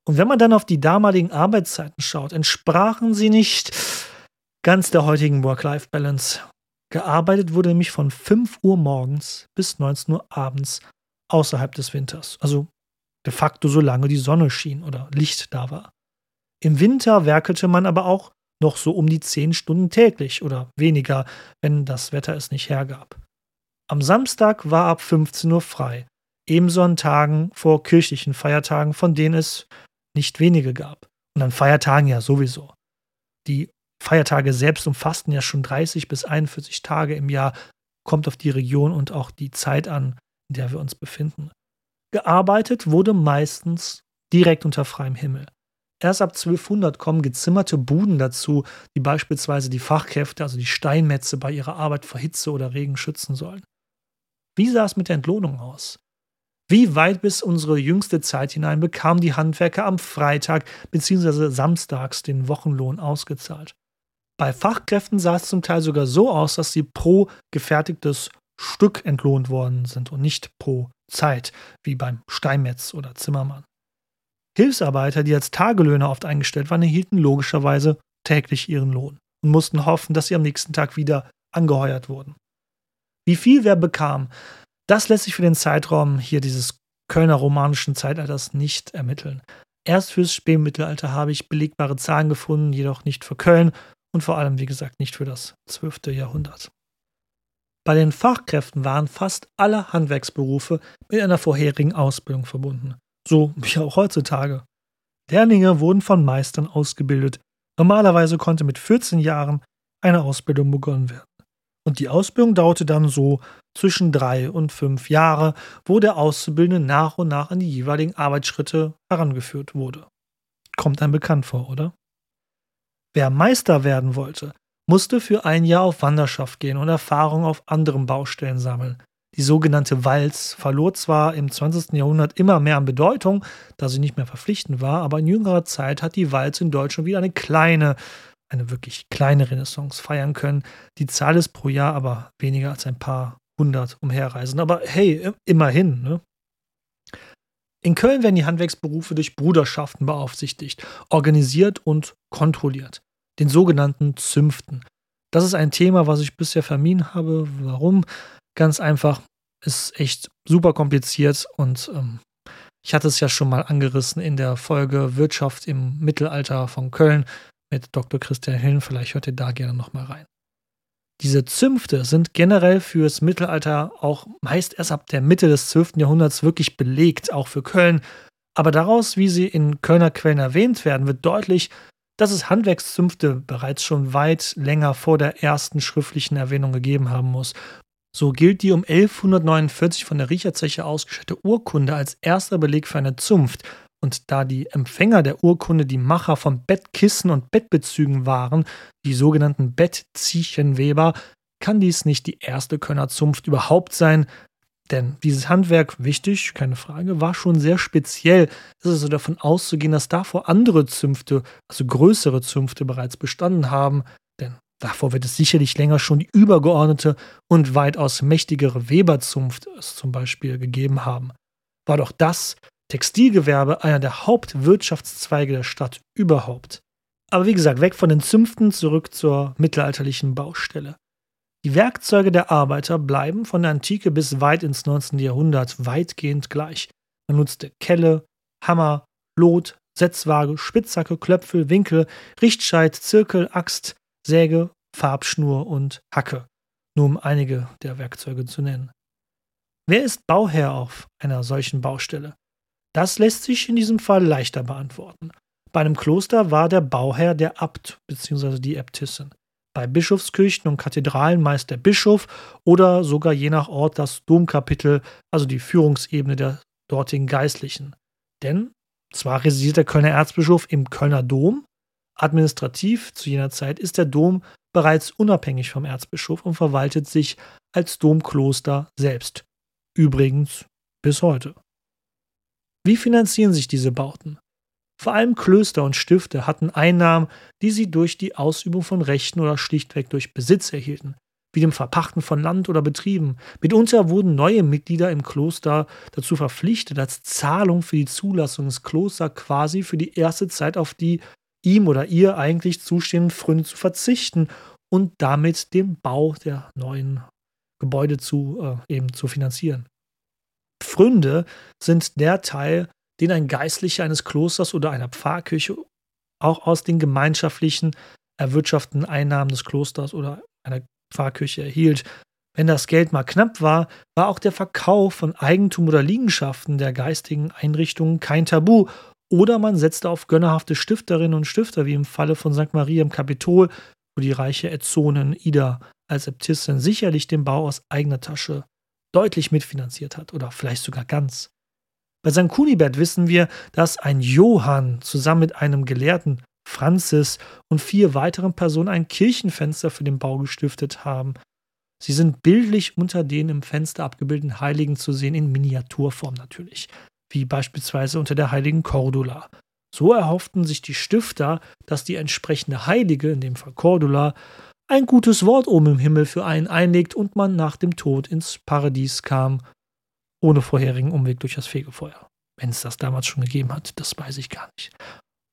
[SPEAKER 1] Und wenn man dann auf die damaligen Arbeitszeiten schaut, entsprachen sie nicht ganz der heutigen Work-Life-Balance. Gearbeitet wurde nämlich von 5 Uhr morgens bis 19 Uhr abends außerhalb des Winters. Also de facto solange die Sonne schien oder Licht da war. Im Winter werkelte man aber auch noch so um die zehn Stunden täglich oder weniger, wenn das Wetter es nicht hergab. Am Samstag war ab 15 Uhr frei, ebenso an Tagen vor kirchlichen Feiertagen, von denen es nicht wenige gab. Und an Feiertagen ja sowieso. Die Feiertage selbst umfassten ja schon 30 bis 41 Tage im Jahr, kommt auf die Region und auch die Zeit an, in der wir uns befinden. Gearbeitet wurde meistens direkt unter freiem Himmel. Erst ab 1200 kommen gezimmerte Buden dazu, die beispielsweise die Fachkräfte, also die Steinmetze, bei ihrer Arbeit vor Hitze oder Regen schützen sollen. Wie sah es mit der Entlohnung aus? Wie weit bis unsere jüngste Zeit hinein bekamen die Handwerker am Freitag bzw. samstags den Wochenlohn ausgezahlt? Bei Fachkräften sah es zum Teil sogar so aus, dass sie pro gefertigtes Stück entlohnt worden sind und nicht pro Zeit, wie beim Steinmetz oder Zimmermann. Hilfsarbeiter, die als Tagelöhner oft eingestellt waren, erhielten logischerweise täglich ihren Lohn und mussten hoffen, dass sie am nächsten Tag wieder angeheuert wurden. Wie viel wer bekam, das lässt sich für den Zeitraum hier dieses Kölner romanischen Zeitalters nicht ermitteln. Erst fürs Spätmittelalter habe ich belegbare Zahlen gefunden, jedoch nicht für Köln und vor allem, wie gesagt, nicht für das 12. Jahrhundert. Bei den Fachkräften waren fast alle Handwerksberufe mit einer vorherigen Ausbildung verbunden, so wie auch heutzutage. Lehrlinge wurden von Meistern ausgebildet. Normalerweise konnte mit 14 Jahren eine Ausbildung begonnen werden. Und die Ausbildung dauerte dann so zwischen drei und fünf Jahre, wo der Auszubildende nach und nach an die jeweiligen Arbeitsschritte herangeführt wurde. Kommt einem bekannt vor, oder? Wer Meister werden wollte, musste für ein Jahr auf Wanderschaft gehen und Erfahrung auf anderen Baustellen sammeln. Die sogenannte Walz verlor zwar im 20. Jahrhundert immer mehr an Bedeutung, da sie nicht mehr verpflichtend war, aber in jüngerer Zeit hat die Walz in Deutschland wieder eine kleine, eine wirklich kleine Renaissance feiern können. Die Zahl ist pro Jahr aber weniger als ein paar hundert umherreisen. Aber hey, immerhin. Ne? In Köln werden die Handwerksberufe durch Bruderschaften beaufsichtigt, organisiert und kontrolliert den sogenannten Zünften. Das ist ein Thema, was ich bisher vermieden habe. Warum? Ganz einfach, ist echt super kompliziert und ähm, ich hatte es ja schon mal angerissen in der Folge Wirtschaft im Mittelalter von Köln mit Dr. Christian Hillen. Vielleicht hört ihr da gerne nochmal rein. Diese Zünfte sind generell fürs Mittelalter auch meist erst ab der Mitte des 12. Jahrhunderts wirklich belegt, auch für Köln. Aber daraus, wie sie in Kölner Quellen erwähnt werden, wird deutlich, dass es Handwerkszünfte bereits schon weit länger vor der ersten schriftlichen Erwähnung gegeben haben muss. So gilt die um 1149 von der Riecherzeche ausgestellte Urkunde als erster Beleg für eine Zunft. Und da die Empfänger der Urkunde die Macher von Bettkissen und Bettbezügen waren, die sogenannten Bettziechenweber, kann dies nicht die erste Kölner Zunft überhaupt sein, denn dieses Handwerk, wichtig, keine Frage, war schon sehr speziell. Es ist also davon auszugehen, dass davor andere Zünfte, also größere Zünfte bereits bestanden haben, denn davor wird es sicherlich länger schon die übergeordnete und weitaus mächtigere Weberzunft es zum Beispiel gegeben haben. War doch das Textilgewerbe einer der Hauptwirtschaftszweige der Stadt überhaupt. Aber wie gesagt, weg von den Zünften zurück zur mittelalterlichen Baustelle. Die Werkzeuge der Arbeiter bleiben von der Antike bis weit ins 19. Jahrhundert weitgehend gleich. Man nutzte Kelle, Hammer, Lot, Setzwaage, Spitzhacke, Klöpfel, Winkel, Richtscheit, Zirkel, Axt, Säge, Farbschnur und Hacke, nur um einige der Werkzeuge zu nennen. Wer ist Bauherr auf einer solchen Baustelle? Das lässt sich in diesem Fall leichter beantworten. Bei einem Kloster war der Bauherr der Abt bzw. die Äbtissin bei Bischofskirchen und Kathedralen meist der Bischof oder sogar je nach Ort das Domkapitel, also die Führungsebene der dortigen Geistlichen. Denn zwar residiert der Kölner Erzbischof im Kölner Dom, administrativ zu jener Zeit ist der Dom bereits unabhängig vom Erzbischof und verwaltet sich als Domkloster selbst. Übrigens bis heute. Wie finanzieren sich diese Bauten? Vor allem Klöster und Stifte hatten Einnahmen, die sie durch die Ausübung von Rechten oder schlichtweg durch Besitz erhielten, wie dem Verpachten von Land oder Betrieben. Mitunter wurden neue Mitglieder im Kloster dazu verpflichtet, als Zahlung für die Zulassung des Klosters quasi für die erste Zeit auf die ihm oder ihr eigentlich zustehenden Pfründe zu verzichten und damit den Bau der neuen Gebäude zu, äh, eben zu finanzieren. Pfründe sind der Teil den ein Geistlicher eines Klosters oder einer Pfarrkirche auch aus den gemeinschaftlichen erwirtschafteten Einnahmen des Klosters oder einer Pfarrkirche erhielt. Wenn das Geld mal knapp war, war auch der Verkauf von Eigentum oder Liegenschaften der geistigen Einrichtungen kein Tabu. Oder man setzte auf gönnerhafte Stifterinnen und Stifter, wie im Falle von St. Maria im Kapitol, wo die reiche Ätzonin Ida als Äbtissin sicherlich den Bau aus eigener Tasche deutlich mitfinanziert hat oder vielleicht sogar ganz. Bei St. Kunibert wissen wir, dass ein Johann zusammen mit einem Gelehrten Franzis und vier weiteren Personen ein Kirchenfenster für den Bau gestiftet haben. Sie sind bildlich unter den im Fenster abgebildeten Heiligen zu sehen, in Miniaturform natürlich, wie beispielsweise unter der heiligen Cordula. So erhofften sich die Stifter, dass die entsprechende Heilige, in dem Fall Cordula, ein gutes Wort oben im Himmel für einen einlegt und man nach dem Tod ins Paradies kam, ohne vorherigen Umweg durch das Fegefeuer. Wenn es das damals schon gegeben hat, das weiß ich gar nicht.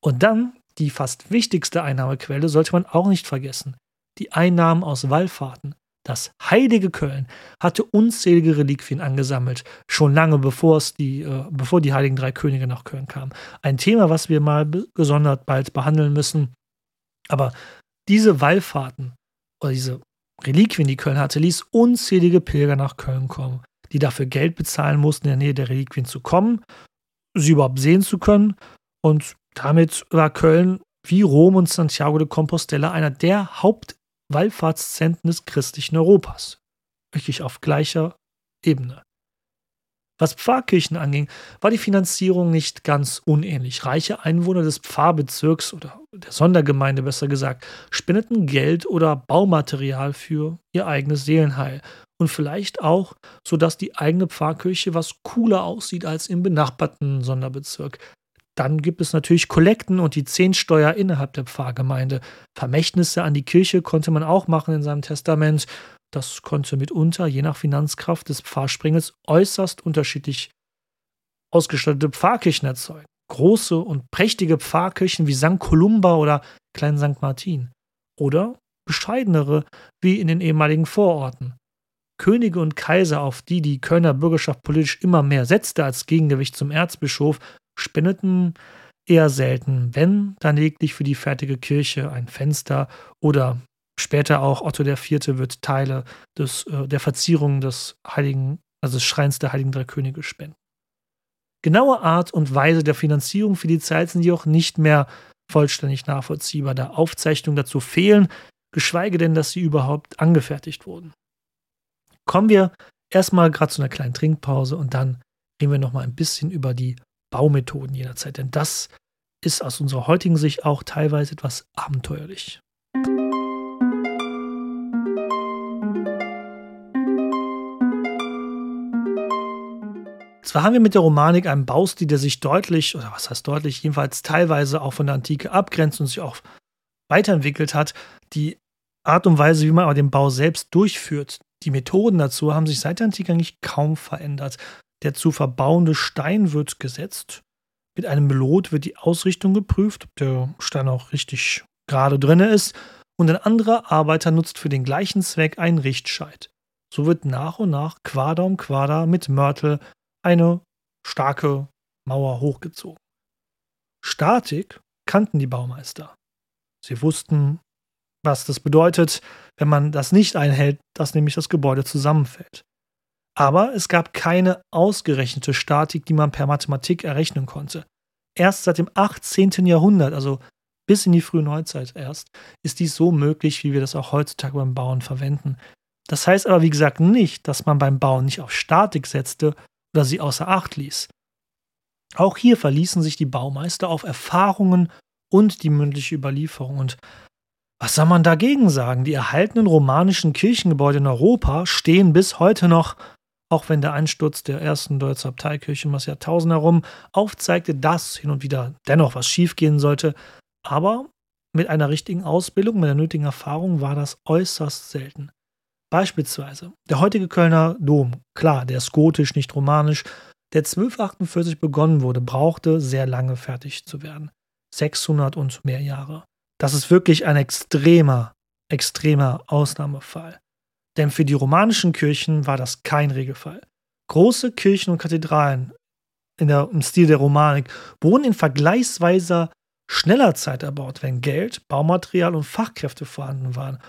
[SPEAKER 1] Und dann die fast wichtigste Einnahmequelle sollte man auch nicht vergessen. Die Einnahmen aus Wallfahrten. Das heilige Köln hatte unzählige Reliquien angesammelt, schon lange bevor, es die, äh, bevor die heiligen drei Könige nach Köln kamen. Ein Thema, was wir mal gesondert bald behandeln müssen. Aber diese Wallfahrten oder diese Reliquien, die Köln hatte, ließ unzählige Pilger nach Köln kommen, die dafür Geld bezahlen mussten, in der Nähe der Reliquien zu kommen, sie überhaupt sehen zu können. Und damit war Köln wie Rom und Santiago de Compostela einer der Hauptwallfahrtszentren des christlichen Europas. Wirklich auf gleicher Ebene. Was Pfarrkirchen anging, war die Finanzierung nicht ganz unähnlich. Reiche Einwohner des Pfarrbezirks oder der Sondergemeinde besser gesagt, spendeten Geld oder Baumaterial für ihr eigenes Seelenheil und vielleicht auch, sodass die eigene Pfarrkirche was cooler aussieht als im benachbarten Sonderbezirk. Dann gibt es natürlich Kollekten und die Zehnsteuer innerhalb der Pfarrgemeinde. Vermächtnisse an die Kirche konnte man auch machen in seinem Testament. Das konnte mitunter, je nach Finanzkraft des Pfarrspringels, äußerst unterschiedlich ausgestattete Pfarrkirchen erzeugen. Große und prächtige Pfarrkirchen wie St. Columba oder Klein St. Martin. Oder bescheidenere wie in den ehemaligen Vororten. Könige und Kaiser, auf die die Kölner Bürgerschaft politisch immer mehr setzte als Gegengewicht zum Erzbischof, spendeten eher selten, wenn dann lediglich für die fertige Kirche ein Fenster oder später auch Otto IV. wird Teile des, äh, der Verzierung des Heiligen, also des Schreins der Heiligen Drei Könige spenden. Genaue Art und Weise der Finanzierung für die Zeit sind jedoch nicht mehr vollständig nachvollziehbar, da Aufzeichnungen dazu fehlen, geschweige denn, dass sie überhaupt angefertigt wurden. Kommen wir erstmal gerade zu einer kleinen Trinkpause und dann reden wir nochmal ein bisschen über die Baumethoden jener Zeit, denn das ist aus unserer heutigen Sicht auch teilweise etwas abenteuerlich. Zwar haben wir mit der Romanik einen Baustil, der sich deutlich, oder was heißt deutlich, jedenfalls teilweise auch von der Antike abgrenzt und sich auch weiterentwickelt hat. Die Art und Weise, wie man aber den Bau selbst durchführt, die Methoden dazu haben sich seit der Antike eigentlich kaum verändert. Der zu verbauende Stein wird gesetzt. Mit einem Melot wird die Ausrichtung geprüft, ob der Stein auch richtig gerade drin ist. Und ein anderer Arbeiter nutzt für den gleichen Zweck einen Richtscheit. So wird nach und nach Quader um Quader mit Mörtel eine starke Mauer hochgezogen. Statik kannten die Baumeister. Sie wussten, was das bedeutet, wenn man das nicht einhält, dass nämlich das Gebäude zusammenfällt. Aber es gab keine ausgerechnete Statik, die man per Mathematik errechnen konnte. Erst seit dem 18. Jahrhundert, also bis in die frühe Neuzeit erst, ist dies so möglich, wie wir das auch heutzutage beim Bauen verwenden. Das heißt aber, wie gesagt, nicht, dass man beim Bauen nicht auf Statik setzte oder sie außer Acht ließ. Auch hier verließen sich die Baumeister auf Erfahrungen und die mündliche Überlieferung. Und was soll man dagegen sagen? Die erhaltenen romanischen Kirchengebäude in Europa stehen bis heute noch auch wenn der Einsturz der ersten Deutzer Abteikirche um das Jahrtausend herum aufzeigte, dass hin und wieder dennoch was schiefgehen sollte. Aber mit einer richtigen Ausbildung, mit der nötigen Erfahrung war das äußerst selten. Beispielsweise der heutige Kölner Dom, klar, der ist gotisch, nicht romanisch, der 1248 begonnen wurde, brauchte sehr lange fertig zu werden. 600 und mehr Jahre. Das ist wirklich ein extremer, extremer Ausnahmefall. Denn für die romanischen Kirchen war das kein Regelfall. Große Kirchen und Kathedralen der, im Stil der Romanik wurden in vergleichsweise schneller Zeit erbaut, wenn Geld, Baumaterial und Fachkräfte vorhanden waren.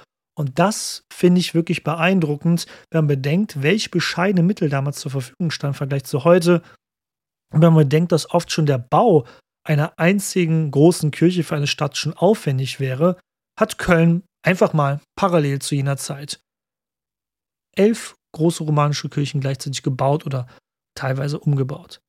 [SPEAKER 1] Und das finde ich wirklich beeindruckend, wenn man bedenkt, welche bescheidene Mittel damals zur Verfügung standen im Vergleich zu heute. Und wenn man bedenkt, dass oft schon der Bau einer einzigen großen Kirche für eine Stadt schon aufwendig wäre, hat Köln einfach mal parallel zu jener Zeit elf große romanische Kirchen gleichzeitig gebaut oder teilweise umgebaut.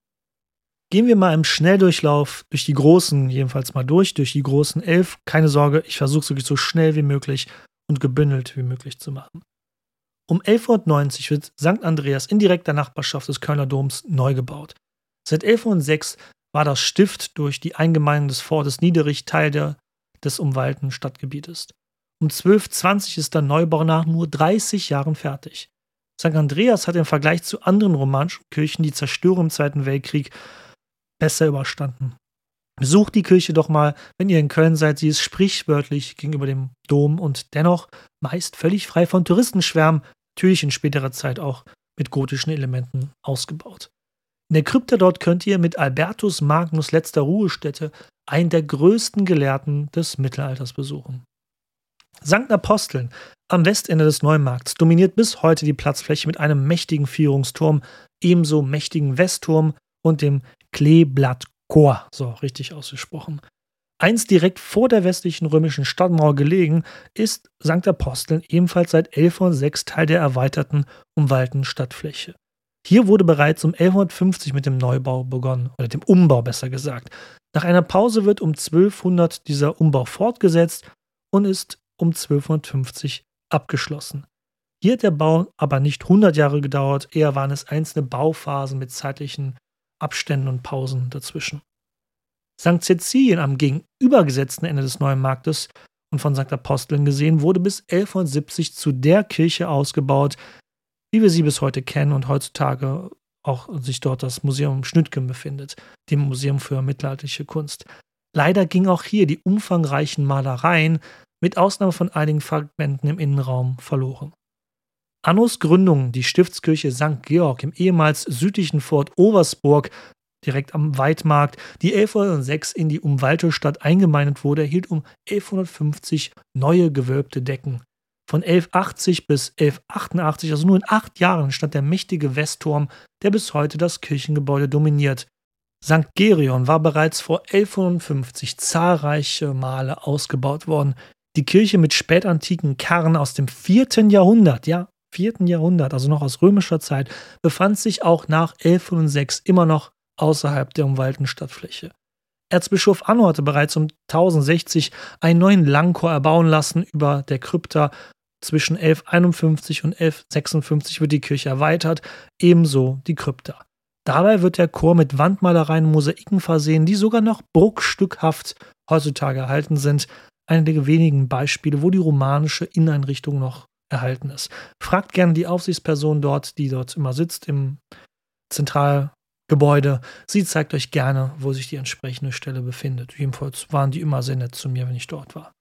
[SPEAKER 1] Gehen wir mal im Schnelldurchlauf durch die großen, jedenfalls mal durch, durch die großen elf. Keine Sorge, ich versuche es wirklich so schnell wie möglich und gebündelt wie möglich zu machen. Um 1190 wird St. Andreas in direkter Nachbarschaft des Kölner Doms neu gebaut. Seit 1106 war das Stift durch die Eingemeindung des Fortes Niederich Teil der, des umwallten Stadtgebietes. Um 1220 ist der Neubau nach nur 30 Jahren fertig. St. Andreas hat im Vergleich zu anderen romanischen Kirchen die Zerstörung im Zweiten Weltkrieg besser überstanden. Besucht die Kirche doch mal, wenn ihr in Köln seid. Sie ist sprichwörtlich gegenüber dem Dom und dennoch meist völlig frei von Touristenschwärmen, natürlich in späterer Zeit auch mit gotischen Elementen ausgebaut. In der Krypta dort könnt ihr mit Albertus Magnus letzter Ruhestätte einen der größten Gelehrten des Mittelalters besuchen. St. Aposteln am Westende des Neumarkts dominiert bis heute die Platzfläche mit einem mächtigen Vierungsturm, ebenso mächtigen Westturm und dem Kleeblattchor, so richtig ausgesprochen. Einst direkt vor der westlichen römischen Stadtmauer gelegen, ist St. Aposteln ebenfalls seit 1106 Teil der erweiterten, umwallten Stadtfläche. Hier wurde bereits um 1150 mit dem Neubau begonnen, oder dem Umbau besser gesagt. Nach einer Pause wird um 1200 dieser Umbau fortgesetzt und ist um 1250 abgeschlossen. Hier hat der Bau aber nicht 100 Jahre gedauert, eher waren es einzelne Bauphasen mit zeitlichen Abständen und Pausen dazwischen. St. Cäcilien am gegenübergesetzten Ende des Neuen Marktes und von St. Aposteln gesehen, wurde bis 1170 zu der Kirche ausgebaut, wie wir sie bis heute kennen und heutzutage auch sich dort das Museum Schnüttgen befindet, dem Museum für mittelalterliche Kunst. Leider gingen auch hier die umfangreichen Malereien mit Ausnahme von einigen Fragmenten im Innenraum verloren. Annos Gründung, die Stiftskirche St. Georg im ehemals südlichen Fort Oversburg, direkt am Weidmarkt, die 1106 in die umwallte Stadt eingemeindet wurde, erhielt um 1150 neue gewölbte Decken. Von 1180 bis 1188, also nur in acht Jahren, stand der mächtige Westturm, der bis heute das Kirchengebäude dominiert. St. Gerion war bereits vor 1150 zahlreiche Male ausgebaut worden. Die Kirche mit spätantiken Karren aus dem vierten Jahrhundert, ja, vierten Jahrhundert, also noch aus römischer Zeit, befand sich auch nach 1106 immer noch außerhalb der umwallten Stadtfläche. Erzbischof Anno hatte bereits um 1060 einen neuen Langchor erbauen lassen über der Krypta. Zwischen 1151 und 1156 wird die Kirche erweitert, ebenso die Krypta. Dabei wird der Chor mit Wandmalereien und Mosaiken versehen, die sogar noch bruchstückhaft heutzutage erhalten sind eine der wenigen Beispiele, wo die romanische Inneneinrichtung noch erhalten ist. Fragt gerne die Aufsichtsperson dort, die dort immer sitzt im Zentralgebäude. Sie zeigt euch gerne, wo sich die entsprechende Stelle befindet. Jedenfalls waren die immer sehr nett zu mir, wenn ich dort war.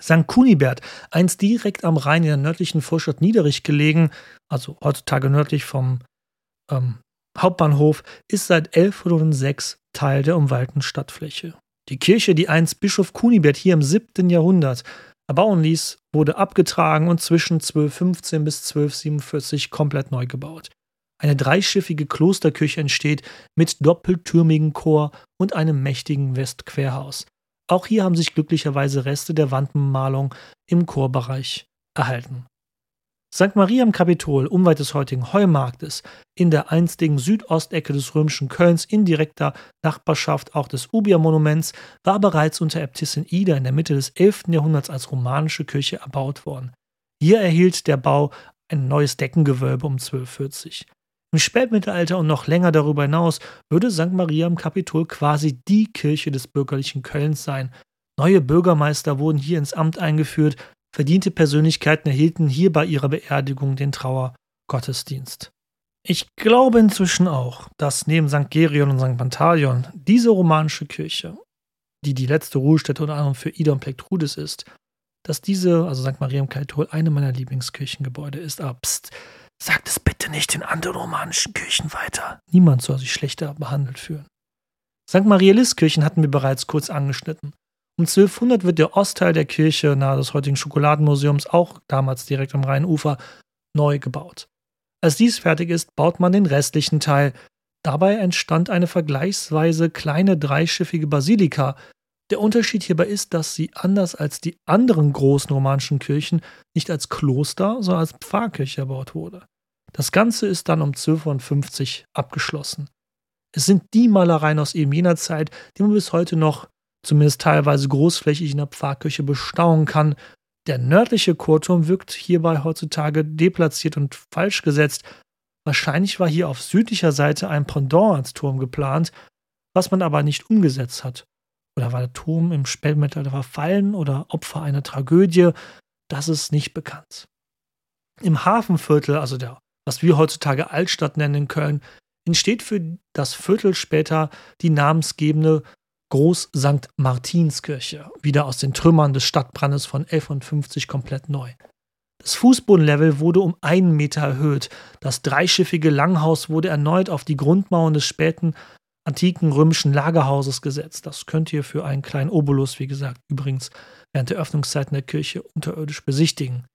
[SPEAKER 1] St. Kunibert, einst direkt am Rhein in der nördlichen Vorstadt Niederich gelegen, also heutzutage nördlich vom ähm, Hauptbahnhof, ist seit 1106 Teil der umwallten Stadtfläche. Die Kirche, die einst Bischof Kunibert hier im 7. Jahrhundert erbauen ließ, wurde abgetragen und zwischen 1215 bis 1247 komplett neu gebaut. Eine dreischiffige Klosterkirche entsteht mit doppeltürmigem Chor und einem mächtigen Westquerhaus. Auch hier haben sich glücklicherweise Reste der Wandmalung im Chorbereich erhalten. St. Maria im Kapitol, unweit des heutigen Heumarktes, in der einstigen Südostecke des römischen Kölns, in direkter Nachbarschaft auch des Ubia-Monuments, war bereits unter Äbtissin Ida in der Mitte des 11. Jahrhunderts als romanische Kirche erbaut worden. Hier erhielt der Bau ein neues Deckengewölbe um 1240. Im Spätmittelalter und noch länger darüber hinaus würde St. Maria im Kapitol quasi die Kirche des bürgerlichen Kölns sein. Neue Bürgermeister wurden hier ins Amt eingeführt, Verdiente Persönlichkeiten erhielten hier bei ihrer Beerdigung den Trauergottesdienst. Ich glaube inzwischen auch, dass neben St. Gerion und St. Pantaleon diese romanische Kirche, die die letzte Ruhestätte unter anderem für Ida und Plektrudis ist, dass diese, also St. Maria im Kaitol, eine meiner Lieblingskirchengebäude ist. Aber pst, sagt es bitte nicht den anderen romanischen Kirchen weiter. Niemand soll sich schlechter behandelt fühlen. St. Maria Liskirchen hatten wir bereits kurz angeschnitten. Um 1200 wird der Ostteil der Kirche nahe des heutigen Schokoladenmuseums, auch damals direkt am Rheinufer, neu gebaut. Als dies fertig ist, baut man den restlichen Teil. Dabei entstand eine vergleichsweise kleine dreischiffige Basilika. Der Unterschied hierbei ist, dass sie anders als die anderen großen romanischen Kirchen nicht als Kloster, sondern als Pfarrkirche erbaut wurde. Das Ganze ist dann um 1250 abgeschlossen. Es sind die Malereien aus eben jener Zeit, die man bis heute noch zumindest teilweise großflächig in der Pfarrkirche bestaunen kann. Der nördliche Chorturm wirkt hierbei heutzutage deplatziert und falsch gesetzt. Wahrscheinlich war hier auf südlicher Seite ein Pendant als Turm geplant, was man aber nicht umgesetzt hat. Oder war der Turm im Spätmittelalter verfallen oder Opfer einer Tragödie? Das ist nicht bekannt. Im Hafenviertel, also der, was wir heutzutage Altstadt nennen in Köln, entsteht für das Viertel später die namensgebende Groß St. Martinskirche, wieder aus den Trümmern des Stadtbrandes von 1150 komplett neu. Das Fußbodenlevel wurde um einen Meter erhöht. Das dreischiffige Langhaus wurde erneut auf die Grundmauern des späten antiken römischen Lagerhauses gesetzt. Das könnt ihr für einen kleinen Obolus, wie gesagt, übrigens während der Öffnungszeiten der Kirche unterirdisch besichtigen.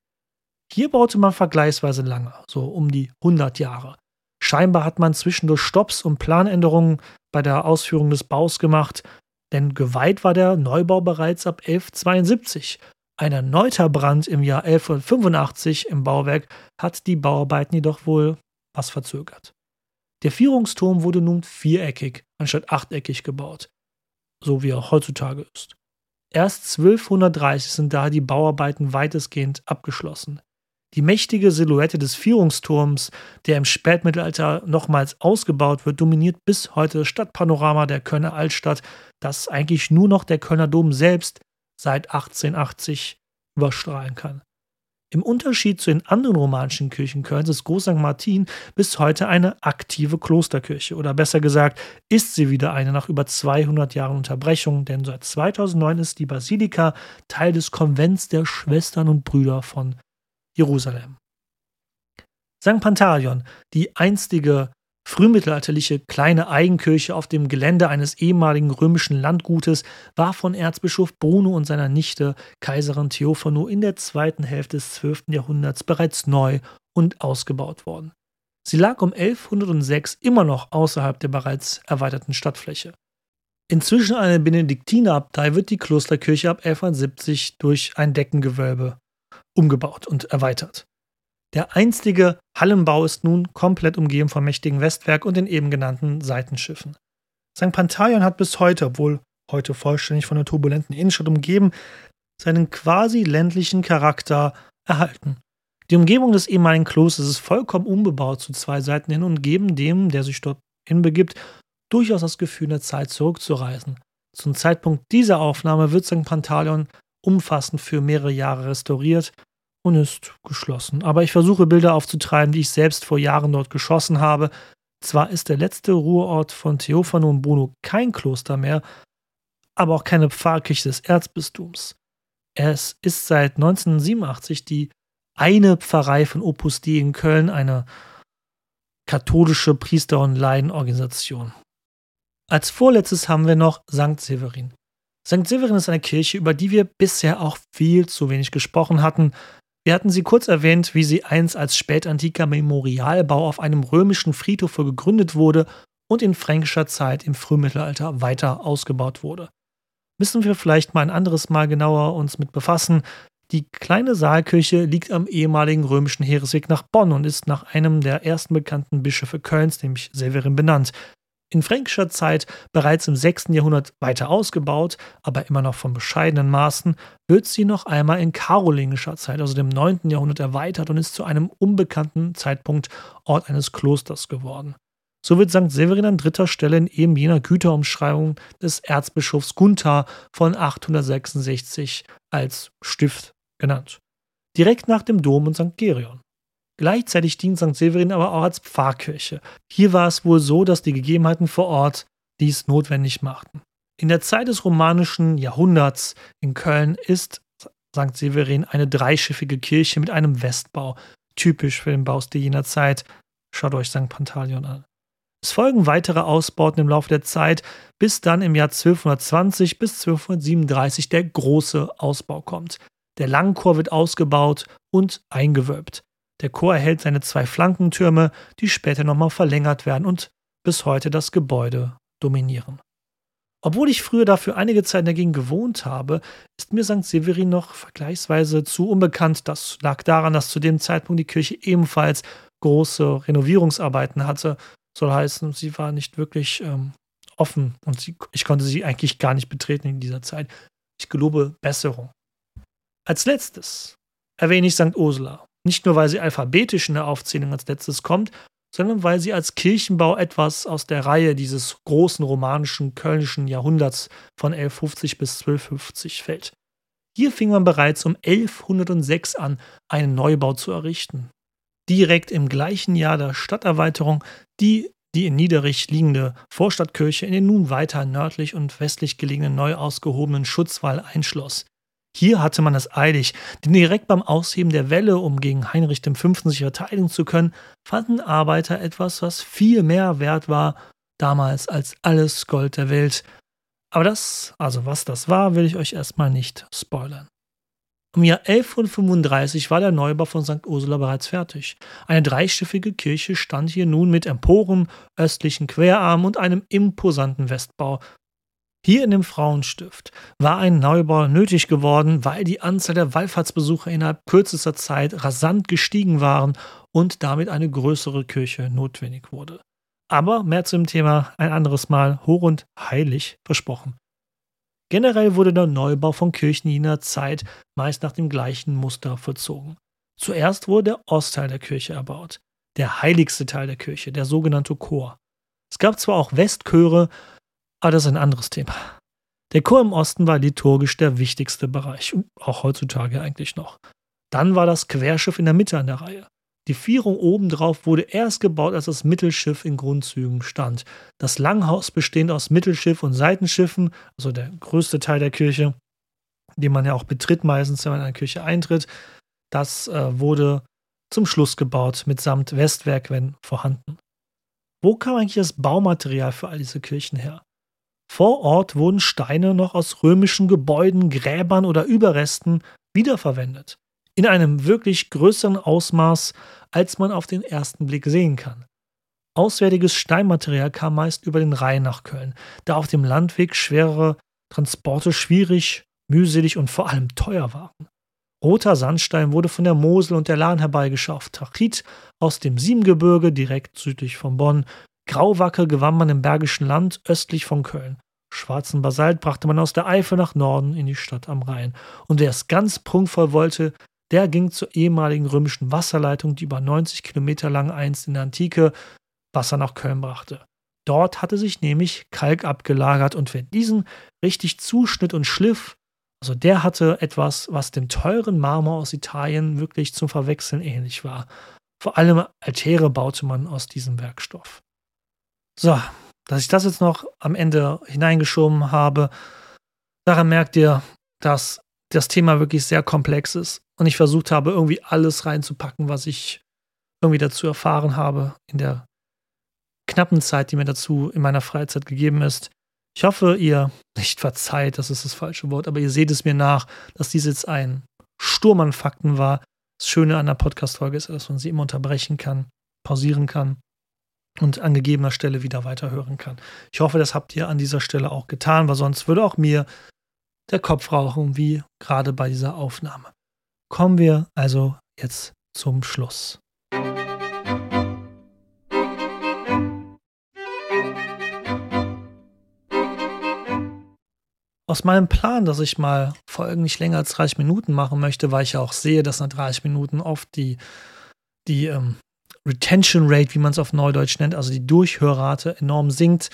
[SPEAKER 1] Hier baute man vergleichsweise lange, so um die 100 Jahre. Scheinbar hat man zwischendurch Stopps und Planänderungen bei der Ausführung des Baus gemacht, denn geweiht war der Neubau bereits ab 1172. Ein erneuter Brand im Jahr 1185 im Bauwerk hat die Bauarbeiten jedoch wohl was verzögert. Der Vierungsturm wurde nun viereckig anstatt achteckig gebaut, so wie er heutzutage ist. Erst 1230 sind daher die Bauarbeiten weitestgehend abgeschlossen. Die mächtige Silhouette des Vierungsturms, der im Spätmittelalter nochmals ausgebaut wird, dominiert bis heute das Stadtpanorama der Kölner Altstadt, das eigentlich nur noch der Kölner Dom selbst seit 1880 überstrahlen kann. Im Unterschied zu den anderen romanischen Kirchen Kölns ist Groß St. Martin bis heute eine aktive Klosterkirche. Oder besser gesagt, ist sie wieder eine nach über 200 Jahren Unterbrechung, denn seit 2009 ist die Basilika Teil des Konvents der Schwestern und Brüder von Jerusalem. St. Pantaleon, die einstige frühmittelalterliche kleine Eigenkirche auf dem Gelände eines ehemaligen römischen Landgutes, war von Erzbischof Bruno und seiner Nichte Kaiserin Theophano in der zweiten Hälfte des 12. Jahrhunderts bereits neu und ausgebaut worden. Sie lag um 1106 immer noch außerhalb der bereits erweiterten Stadtfläche. Inzwischen eine Benediktinerabtei wird die Klosterkirche ab 1170 durch ein Deckengewölbe umgebaut und erweitert. Der einstige Hallenbau ist nun komplett umgeben vom mächtigen Westwerk und den eben genannten Seitenschiffen. St. Pantaleon hat bis heute, obwohl heute vollständig von der turbulenten Innenstadt umgeben, seinen quasi ländlichen Charakter erhalten. Die Umgebung des ehemaligen Klosters ist vollkommen unbebaut zu zwei Seiten hin und geben dem, der sich dort hinbegibt, durchaus das Gefühl, in der Zeit zurückzureisen. Zum Zeitpunkt dieser Aufnahme wird St. Pantaleon umfassend für mehrere Jahre restauriert und ist geschlossen. Aber ich versuche Bilder aufzutreiben, die ich selbst vor Jahren dort geschossen habe. Zwar ist der letzte Ruheort von Theophano und Bruno kein Kloster mehr, aber auch keine Pfarrkirche des Erzbistums. Es ist seit 1987 die eine Pfarrei von Opus Dei in Köln, eine katholische Priester- und Laienorganisation. Als vorletztes haben wir noch St. Severin. St. Severin ist eine Kirche, über die wir bisher auch viel zu wenig gesprochen hatten. Wir hatten sie kurz erwähnt, wie sie einst als spätantiker Memorialbau auf einem römischen Friedhof gegründet wurde und in fränkischer Zeit im Frühmittelalter weiter ausgebaut wurde. Müssen wir vielleicht mal ein anderes Mal genauer uns mit befassen. Die kleine Saalkirche liegt am ehemaligen römischen Heeresweg nach Bonn und ist nach einem der ersten bekannten Bischöfe Kölns, nämlich Severin, benannt in fränkischer Zeit bereits im 6. Jahrhundert weiter ausgebaut, aber immer noch von bescheidenen Maßen, wird sie noch einmal in karolingischer Zeit, also dem 9. Jahrhundert, erweitert und ist zu einem unbekannten Zeitpunkt Ort eines Klosters geworden. So wird St. Severin an dritter Stelle in eben jener Güterumschreibung des Erzbischofs Gunther von 866 als Stift genannt. Direkt nach dem Dom und St. Gerion. Gleichzeitig dient St. Severin aber auch als Pfarrkirche. Hier war es wohl so, dass die Gegebenheiten vor Ort dies notwendig machten. In der Zeit des romanischen Jahrhunderts in Köln ist St. Severin eine dreischiffige Kirche mit einem Westbau, typisch für den Baustil jener Zeit. Schaut euch St. Pantaleon an. Es folgen weitere Ausbauten im Laufe der Zeit, bis dann im Jahr 1220 bis 1237 der große Ausbau kommt. Der Langchor wird ausgebaut und eingewölbt. Der Chor erhält seine zwei Flankentürme, die später nochmal verlängert werden und bis heute das Gebäude dominieren. Obwohl ich früher dafür einige Zeit dagegen gewohnt habe, ist mir St. Severin noch vergleichsweise zu unbekannt. Das lag daran, dass zu dem Zeitpunkt die Kirche ebenfalls große Renovierungsarbeiten hatte. Soll heißen, sie war nicht wirklich ähm, offen und sie, ich konnte sie eigentlich gar nicht betreten in dieser Zeit. Ich gelobe Besserung. Als letztes erwähne ich St. Ursula. Nicht nur, weil sie alphabetisch in der Aufzählung als letztes kommt, sondern weil sie als Kirchenbau etwas aus der Reihe dieses großen romanischen kölnischen Jahrhunderts von 1150 bis 1250 fällt. Hier fing man bereits um 1106 an, einen Neubau zu errichten. Direkt im gleichen Jahr der Stadterweiterung, die die in Niederich liegende Vorstadtkirche in den nun weiter nördlich und westlich gelegenen neu ausgehobenen Schutzwall einschloss. Hier hatte man es eilig, denn direkt beim Ausheben der Welle, um gegen Heinrich V. sich verteidigen zu können, fanden Arbeiter etwas, was viel mehr wert war damals als alles Gold der Welt. Aber das, also was das war, will ich euch erstmal nicht spoilern. Im Jahr 1135 war der Neubau von St. Ursula bereits fertig. Eine dreischiffige Kirche stand hier nun mit Emporen, östlichen Querarmen und einem imposanten Westbau, hier in dem Frauenstift war ein Neubau nötig geworden, weil die Anzahl der Wallfahrtsbesucher innerhalb kürzester Zeit rasant gestiegen waren und damit eine größere Kirche notwendig wurde. Aber mehr zum Thema ein anderes Mal hoch und heilig versprochen. Generell wurde der Neubau von Kirchen jener Zeit meist nach dem gleichen Muster vollzogen. Zuerst wurde der Ostteil der Kirche erbaut, der heiligste Teil der Kirche, der sogenannte Chor. Es gab zwar auch Westchöre, aber das ist ein anderes Thema. Der Chor im Osten war liturgisch der wichtigste Bereich, auch heutzutage eigentlich noch. Dann war das Querschiff in der Mitte an der Reihe. Die Vierung obendrauf wurde erst gebaut, als das Mittelschiff in Grundzügen stand. Das Langhaus bestehend aus Mittelschiff und Seitenschiffen, also der größte Teil der Kirche, den man ja auch betritt meistens, wenn man in eine Kirche eintritt, das äh, wurde zum Schluss gebaut, mitsamt Westwerk, wenn vorhanden. Wo kam eigentlich das Baumaterial für all diese Kirchen her? Vor Ort wurden Steine noch aus römischen Gebäuden, Gräbern oder Überresten wiederverwendet. In einem wirklich größeren Ausmaß, als man auf den ersten Blick sehen kann. Auswärtiges Steinmaterial kam meist über den Rhein nach Köln, da auf dem Landweg schwerere Transporte schwierig, mühselig und vor allem teuer waren. Roter Sandstein wurde von der Mosel und der Lahn herbeigeschafft, Trachit aus dem Siebengebirge direkt südlich von Bonn, Grauwacke gewann man im Bergischen Land östlich von Köln. Schwarzen Basalt brachte man aus der Eifel nach Norden in die Stadt am Rhein. Und wer es ganz prunkvoll wollte, der ging zur ehemaligen römischen Wasserleitung, die über 90 Kilometer lang einst in der Antike Wasser nach Köln brachte. Dort hatte sich nämlich Kalk abgelagert und wer diesen richtig zuschnitt und schliff, also der hatte etwas, was dem teuren Marmor aus Italien wirklich zum Verwechseln ähnlich war. Vor allem Altäre baute man aus diesem Werkstoff. So, dass ich das jetzt noch am Ende hineingeschoben habe, daran merkt ihr, dass das Thema wirklich sehr komplex ist und ich versucht habe, irgendwie alles reinzupacken, was ich irgendwie dazu erfahren habe in der knappen Zeit, die mir dazu in meiner Freizeit gegeben ist. Ich hoffe, ihr nicht verzeiht, das ist das falsche Wort, aber ihr seht es mir nach, dass dies jetzt ein Sturm an Fakten war. Das Schöne an der Podcast-Folge ist, dass man sie immer unterbrechen kann, pausieren kann und an gegebener Stelle wieder weiterhören kann. Ich hoffe, das habt ihr an dieser Stelle auch getan, weil sonst würde auch mir der Kopf rauchen, wie gerade bei dieser Aufnahme. Kommen wir also jetzt zum Schluss. Aus meinem Plan, dass ich mal Folgen nicht länger als 30 Minuten machen möchte, weil ich ja auch sehe, dass nach 30 Minuten oft die, die ähm, Retention Rate, wie man es auf Neudeutsch nennt, also die Durchhörrate enorm sinkt.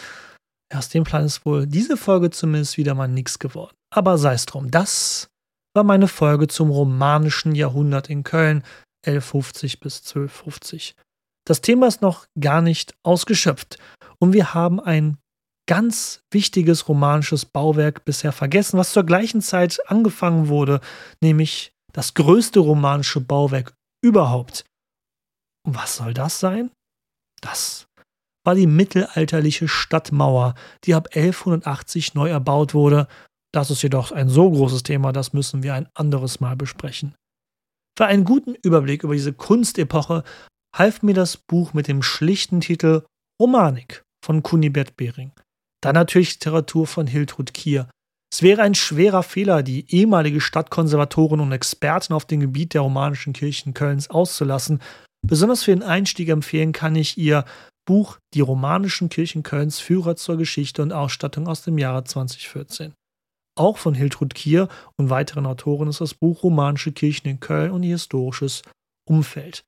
[SPEAKER 1] Aus dem Plan ist wohl diese Folge zumindest wieder mal nichts geworden. Aber sei es drum, das war meine Folge zum romanischen Jahrhundert in Köln, 1150 bis 1250. Das Thema ist noch gar nicht ausgeschöpft und wir haben ein ganz wichtiges romanisches Bauwerk bisher vergessen, was zur gleichen Zeit angefangen wurde, nämlich das größte romanische Bauwerk überhaupt. Und was soll das sein? Das war die mittelalterliche Stadtmauer, die ab 1180 neu erbaut wurde. Das ist jedoch ein so großes Thema, das müssen wir ein anderes Mal besprechen. Für einen guten Überblick über diese Kunstepoche half mir das Buch mit dem schlichten Titel Romanik von Kunibert Behring. Dann natürlich Literatur von Hiltrud Kier. Es wäre ein schwerer Fehler, die ehemalige Stadtkonservatorin und Expertin auf dem Gebiet der romanischen Kirchen Kölns auszulassen. Besonders für den Einstieg empfehlen kann ich ihr Buch Die romanischen Kirchen Kölns Führer zur Geschichte und Ausstattung aus dem Jahre 2014. Auch von Hiltrud Kier und weiteren Autoren ist das Buch Romanische Kirchen in Köln und ihr historisches Umfeld.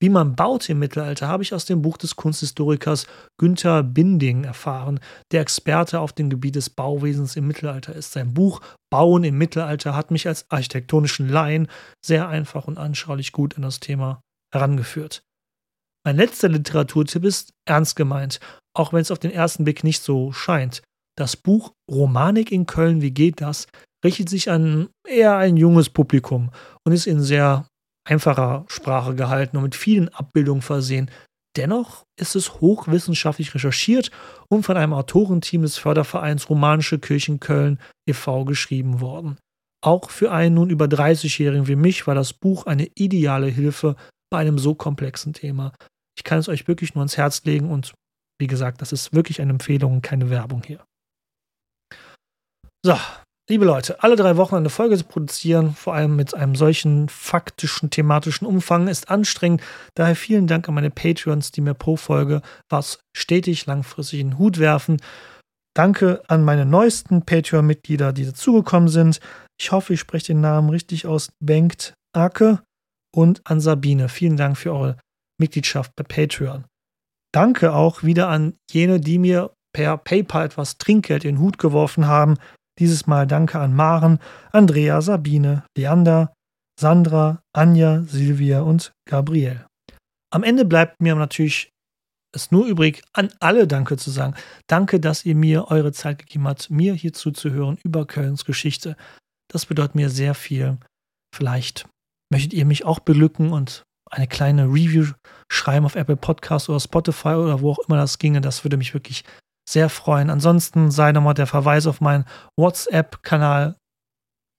[SPEAKER 1] Wie man baute im Mittelalter, habe ich aus dem Buch des Kunsthistorikers Günther Binding erfahren, der Experte auf dem Gebiet des Bauwesens im Mittelalter ist. Sein Buch Bauen im Mittelalter hat mich als architektonischen Laien sehr einfach und anschaulich gut an das Thema herangeführt. Mein letzter Literaturtipp ist ernst gemeint, auch wenn es auf den ersten Blick nicht so scheint. Das Buch Romanik in Köln, wie geht das? richtet sich an eher ein junges Publikum und ist in sehr einfacher Sprache gehalten und mit vielen Abbildungen versehen. Dennoch ist es hochwissenschaftlich recherchiert und von einem Autorenteam des Fördervereins Romanische Kirchen Köln e.V. geschrieben worden. Auch für einen nun über 30-Jährigen wie mich war das Buch eine ideale Hilfe bei einem so komplexen Thema. Ich kann es euch wirklich nur ans Herz legen und wie gesagt, das ist wirklich eine Empfehlung und keine Werbung hier. So, Liebe Leute, alle drei Wochen eine Folge zu produzieren, vor allem mit einem solchen faktischen, thematischen Umfang, ist anstrengend. Daher vielen Dank an meine Patreons, die mir pro Folge was stetig langfristig in den Hut werfen. Danke an meine neuesten Patreon-Mitglieder, die dazugekommen sind. Ich hoffe, ich spreche den Namen richtig aus. Bengt Ake und an Sabine. Vielen Dank für eure Mitgliedschaft bei Patreon. Danke auch wieder an jene, die mir per PayPal etwas Trinkgeld in den Hut geworfen haben. Dieses Mal danke an Maren, Andrea, Sabine, Leander, Sandra, Anja, Silvia und Gabriel. Am Ende bleibt mir natürlich es nur übrig, an alle Danke zu sagen. Danke, dass ihr mir eure Zeit gegeben habt, mir hier zuzuhören über Kölns Geschichte. Das bedeutet mir sehr viel. Vielleicht möchtet ihr mich auch belücken und eine kleine Review schreiben auf Apple Podcasts oder Spotify oder wo auch immer das ginge. Das würde mich wirklich sehr freuen. Ansonsten sei nochmal der Verweis auf meinen WhatsApp-Kanal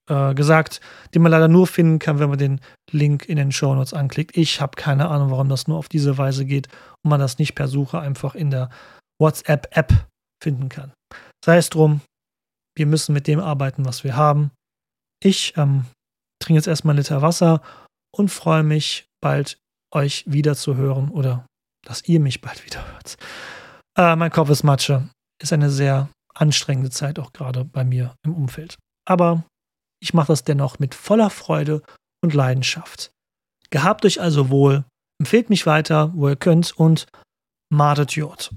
[SPEAKER 1] äh, gesagt, den man leider nur finden kann, wenn man den Link in den Show Notes anklickt. Ich habe keine Ahnung, warum das nur auf diese Weise geht und man das nicht per Suche einfach in der WhatsApp-App finden kann. Sei es drum, wir müssen mit dem arbeiten, was wir haben. Ich ähm, trinke jetzt erstmal einen Liter Wasser und freue mich, bald euch wieder zu hören oder dass ihr mich bald wieder hört. Äh, mein Kopf ist Matsche. Ist eine sehr anstrengende Zeit auch gerade bei mir im Umfeld. Aber ich mache das dennoch mit voller Freude und Leidenschaft. Gehabt euch also wohl, empfehlt mich weiter, wo ihr könnt und madet Jod.